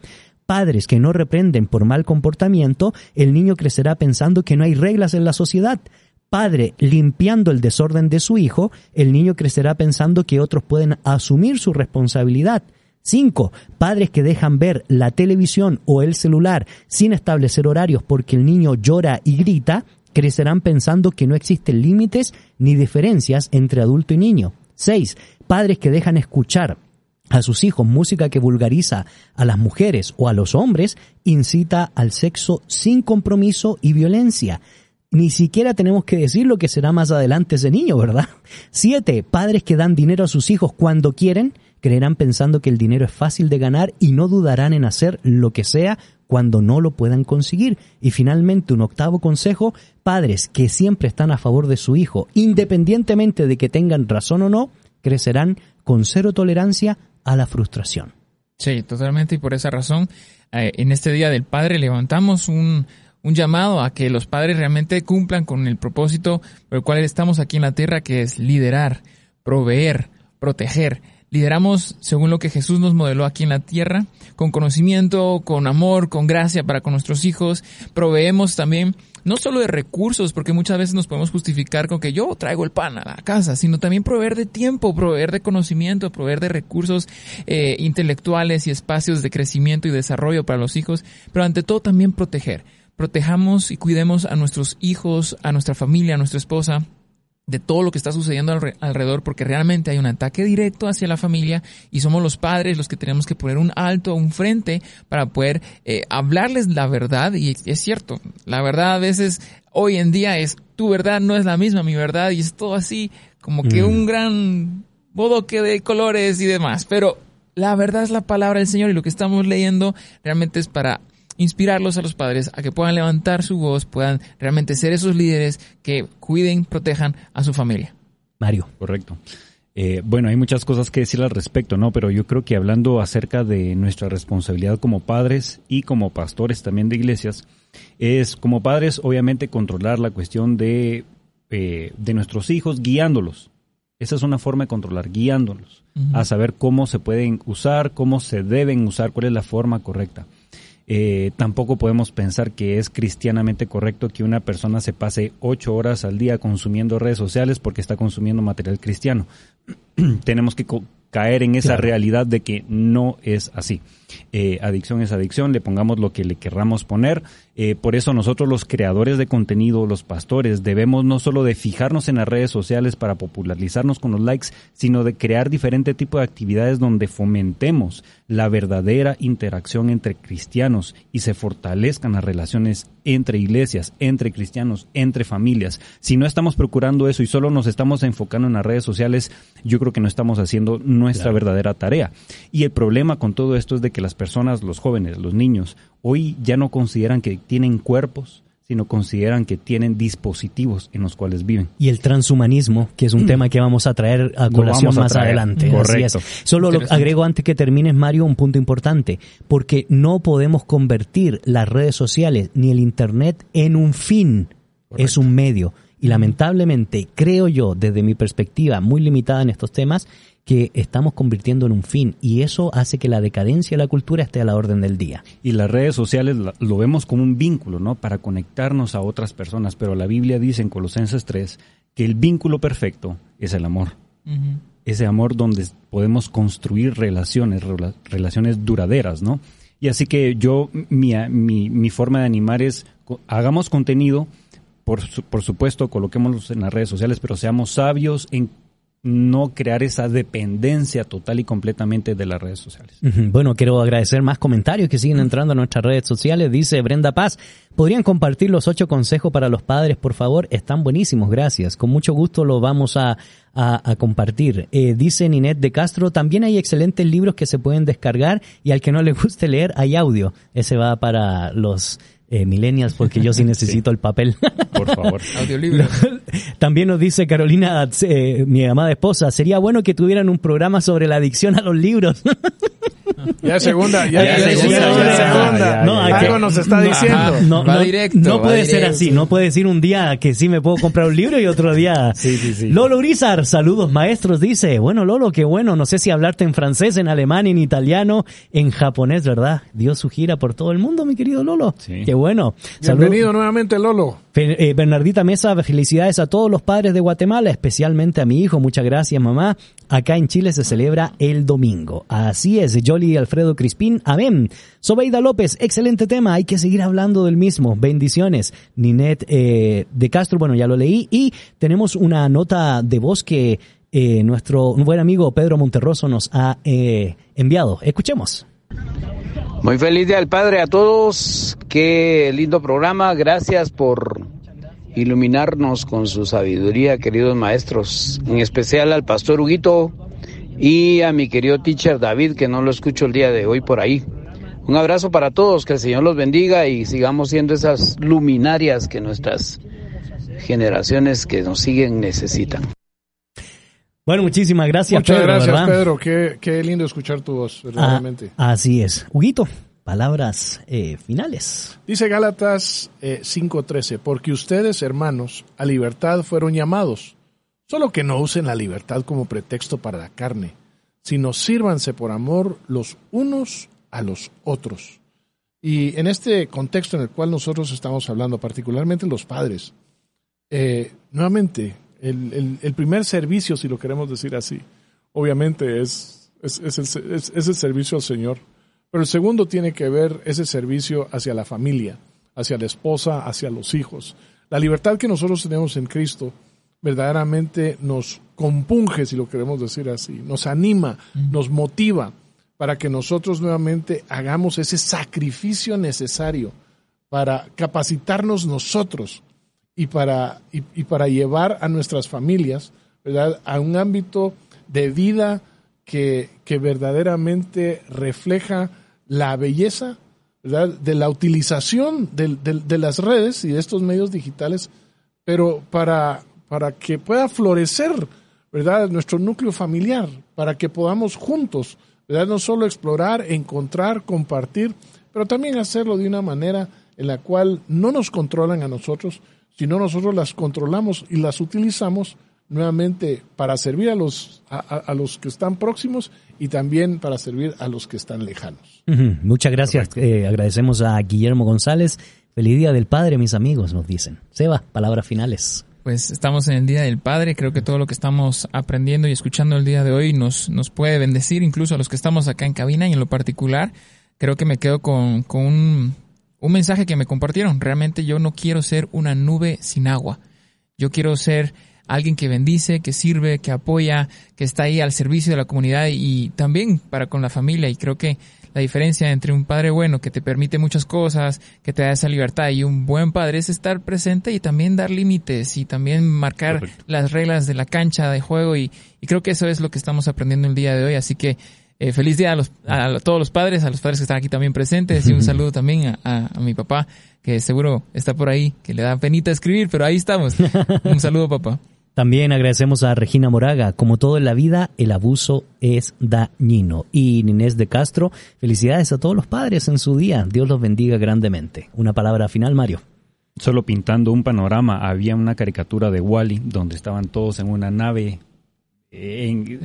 Padres que no reprenden por mal comportamiento, el niño crecerá pensando que no hay reglas en la sociedad. Padre limpiando el desorden de su hijo, el niño crecerá pensando que otros pueden asumir su responsabilidad. 5. Padres que dejan ver la televisión o el celular sin establecer horarios porque el niño llora y grita, crecerán pensando que no existen límites ni diferencias entre adulto y niño. 6. Padres que dejan escuchar a sus hijos música que vulgariza a las mujeres o a los hombres, incita al sexo sin compromiso y violencia. Ni siquiera tenemos que decir lo que será más adelante ese niño, ¿verdad? Siete, padres que dan dinero a sus hijos cuando quieren, creerán pensando que el dinero es fácil de ganar y no dudarán en hacer lo que sea cuando no lo puedan conseguir. Y finalmente, un octavo consejo, padres que siempre están a favor de su hijo, independientemente de que tengan razón o no, crecerán con cero tolerancia a la frustración. Sí, totalmente. Y por esa razón, eh, en este Día del Padre levantamos un, un llamado a que los padres realmente cumplan con el propósito por el cual estamos aquí en la tierra, que es liderar, proveer, proteger. Lideramos según lo que Jesús nos modeló aquí en la tierra, con conocimiento, con amor, con gracia para con nuestros hijos. Proveemos también no solo de recursos, porque muchas veces nos podemos justificar con que yo traigo el pan a la casa, sino también proveer de tiempo, proveer de conocimiento, proveer de recursos eh, intelectuales y espacios de crecimiento y desarrollo para los hijos, pero ante todo también proteger. Protejamos y cuidemos a nuestros hijos, a nuestra familia, a nuestra esposa, de todo lo que está sucediendo alrededor, porque realmente hay un ataque directo hacia la familia y somos los padres los que tenemos que poner un alto, un frente para poder eh, hablarles la verdad. Y es cierto, la verdad a veces hoy en día es tu verdad no es la misma, mi verdad, y es todo así como que mm. un gran bodoque de colores y demás. Pero la verdad es la palabra del Señor y lo que estamos leyendo realmente es para inspirarlos a los padres a que puedan levantar su voz, puedan realmente ser esos líderes que cuiden, protejan a su familia. Mario. Correcto. Eh, bueno, hay muchas cosas que decir al respecto, ¿no? Pero yo creo que hablando acerca de nuestra responsabilidad como padres y como pastores también de iglesias, es como padres obviamente controlar la cuestión de, eh, de nuestros hijos, guiándolos. Esa es una forma de controlar, guiándolos a saber cómo se pueden usar, cómo se deben usar, cuál es la forma correcta. Eh, tampoco podemos pensar que es cristianamente correcto que una persona se pase ocho horas al día consumiendo redes sociales porque está consumiendo material cristiano. Tenemos que caer en esa realidad de que no es así. Eh, adicción es adicción, le pongamos lo que le querramos poner. Eh, por eso nosotros los creadores de contenido, los pastores, debemos no solo de fijarnos en las redes sociales para popularizarnos con los likes, sino de crear diferente tipo de actividades donde fomentemos la verdadera interacción entre cristianos y se fortalezcan las relaciones entre iglesias, entre cristianos, entre familias. Si no estamos procurando eso y solo nos estamos enfocando en las redes sociales, yo creo que no estamos haciendo nuestra verdadera tarea. Y el problema con todo esto es de que las personas, los jóvenes, los niños, hoy ya no consideran que tienen cuerpos, sino consideran que tienen dispositivos en los cuales viven. Y el transhumanismo, que es un mm. tema que vamos a traer a colación más adelante. Correcto. Solo lo agrego antes que termines, Mario, un punto importante, porque no podemos convertir las redes sociales ni el Internet en un fin, es un medio. Y lamentablemente, creo yo, desde mi perspectiva muy limitada en estos temas, que estamos convirtiendo en un fin y eso hace que la decadencia de la cultura esté a la orden del día. Y las redes sociales lo vemos como un vínculo, ¿no? Para conectarnos a otras personas, pero la Biblia dice en Colosenses 3 que el vínculo perfecto es el amor. Ese amor donde podemos construir relaciones, relaciones duraderas, ¿no? Y así que yo, mi, mi, mi forma de animar es, hagamos contenido, por, por supuesto, coloquémoslo en las redes sociales, pero seamos sabios en no crear esa dependencia total y completamente de las redes sociales. Bueno, quiero agradecer más comentarios que siguen entrando a nuestras redes sociales. Dice Brenda Paz, ¿podrían compartir los ocho consejos para los padres, por favor? Están buenísimos, gracias. Con mucho gusto lo vamos a, a, compartir. Eh, dice Ninette de Castro, también hay excelentes libros que se pueden descargar y al que no le guste leer hay audio. Ese va para los eh, millennials porque yo sí necesito el papel. Por favor. Audiolibro. También nos dice Carolina, eh, mi amada esposa, sería bueno que tuvieran un programa sobre la adicción a los libros. Ya segunda, ya, ya, segunda, No, algo nos está diciendo. no, no, directo, no puede ser así, no puede decir un día que sí me puedo comprar un libro y otro día. Sí, sí, sí. Lolo Urizar, saludos maestros, dice. Bueno, Lolo, qué bueno, no sé si hablarte en francés, en alemán, en italiano, en japonés, ¿verdad? Dio su gira por todo el mundo, mi querido Lolo. Sí. Qué bueno. Bienvenido nuevamente, Lolo. Eh, Bernardita Mesa, felicidades a todos los padres de Guatemala, especialmente a mi hijo. Muchas gracias, mamá. Acá en Chile se celebra el domingo. Así es, Jolly Alfredo Crispín. Amén. Sobeida López, excelente tema. Hay que seguir hablando del mismo. Bendiciones. Ninet eh, de Castro, bueno, ya lo leí. Y tenemos una nota de voz que eh, nuestro buen amigo Pedro Monterroso nos ha enviado. Escuchemos. Muy feliz día al Padre a todos. Qué lindo programa. Gracias por iluminarnos con su sabiduría, queridos maestros. En especial al pastor Huguito y a mi querido teacher David, que no lo escucho el día de hoy por ahí. Un abrazo para todos, que el Señor los bendiga y sigamos siendo esas luminarias que nuestras generaciones que nos siguen necesitan. Bueno, muchísimas gracias, Muchas gracias, Pedro. Qué, lindo escuchar tu voz. Ah, así es. Huguito, palabras eh, finales. Dice Gálatas 5:13, eh, porque ustedes, hermanos, a libertad fueron llamados, solo que no usen la libertad como pretexto para la carne, sino sírvanse por amor los unos a los otros. Y en este contexto en el cual nosotros estamos hablando, particularmente los padres, eh, nuevamente el, primer servicio, si lo queremos decir así, obviamente es, es, el, servicio al Señor. Pero el segundo tiene que ver ese servicio hacia la familia, hacia la esposa, hacia los hijos. La libertad que nosotros tenemos en Cristo verdaderamente nos compunge, si lo queremos decir así, nos anima, nos motiva para que nosotros nuevamente hagamos ese sacrificio necesario para capacitarnos nosotros y para, y, para llevar a nuestras familias ¿verdad? a un ámbito de vida que, que verdaderamente refleja la belleza ¿verdad? de la utilización de, de, las redes y de estos medios digitales, pero para, para que pueda florecer ¿verdad? nuestro núcleo familiar, para que podamos juntos ¿verdad? no solo explorar, encontrar, compartir, pero también hacerlo de una manera en la cual no nos controlan a nosotros, sino nosotros las controlamos y las utilizamos nuevamente para servir a los, a, los que están próximos y también para servir a los que están lejanos. Muchas gracias. Eh, agradecemos a Guillermo González. Feliz Día del Padre, mis amigos, nos dicen. Seba, palabras finales. Pues estamos en el Día del Padre, creo que todo lo que estamos aprendiendo y escuchando el día de hoy nos, nos puede bendecir, incluso a los que estamos acá en cabina y en lo particular, creo que me quedo con, con un, un mensaje que me compartieron. Realmente yo no quiero ser una nube sin agua. Yo quiero ser alguien que bendice, que sirve, que apoya, que está ahí al servicio de la comunidad y también para con la familia. Y creo que la diferencia entre un padre bueno que te permite muchas cosas, que te da esa libertad y un buen padre es estar presente y también dar límites y también marcar las reglas de la cancha de juego y, y creo que eso es lo que estamos aprendiendo el día de hoy. Así que eh, feliz día a, los, a todos los padres, a los padres que están aquí también presentes y un saludo también a, a, mi papá que seguro está por ahí, que le da penita escribir, pero ahí estamos. un saludo papá. También agradecemos a Regina Moraga. Como todo en la vida, el abuso es dañino. Y Inés de Castro, felicidades a todos los padres en su día. Dios los bendiga grandemente. Una palabra final, Mario. Solo pintando un panorama, había una caricatura de Wally donde estaban todos en una nave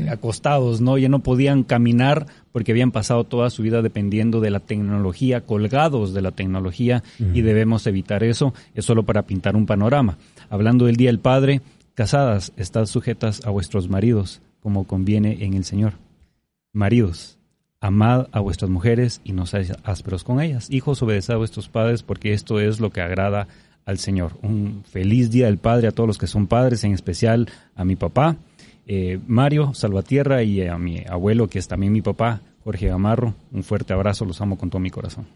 acostados, ¿no? Ya no podían caminar porque habían pasado toda su vida dependiendo de la tecnología, colgados de la tecnología y debemos evitar eso. Es solo para pintar un panorama. Hablando del Día del Padre, casadas, estad sujetas a vuestros maridos, como conviene en el Señor. Maridos, amad a vuestras mujeres y no seáis ásperos con ellas. Hijos, obedeced a vuestros padres porque esto es lo que agrada al Señor. Un feliz Día del Padre a todos los que son padres, en especial a mi papá eh, Mario Salvatierra y a mi abuelo, que es también mi papá, Jorge Gamarro. Un fuerte abrazo, los amo con todo mi corazón.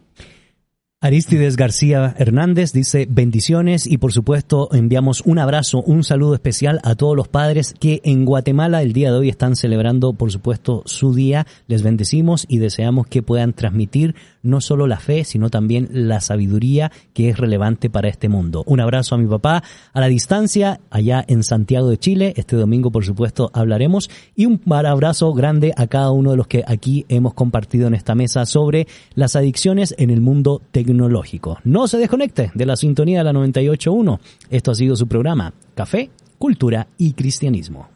Aristides García Hernández dice bendiciones y por supuesto enviamos un abrazo, un saludo especial a todos los padres que en Guatemala el día de hoy están celebrando por supuesto su día. Les bendecimos y deseamos que puedan transmitir no solo la fe, sino también la sabiduría que es relevante para este mundo. Un abrazo a mi papá a la distancia, allá en Santiago de Chile. Este domingo, por supuesto, hablaremos. Y un abrazo grande a cada uno de los que aquí hemos compartido en esta mesa sobre las adicciones en el mundo No se desconecte de la sintonía de la 98.1. Esto ha sido su programa, Café, Cultura y Cristianismo.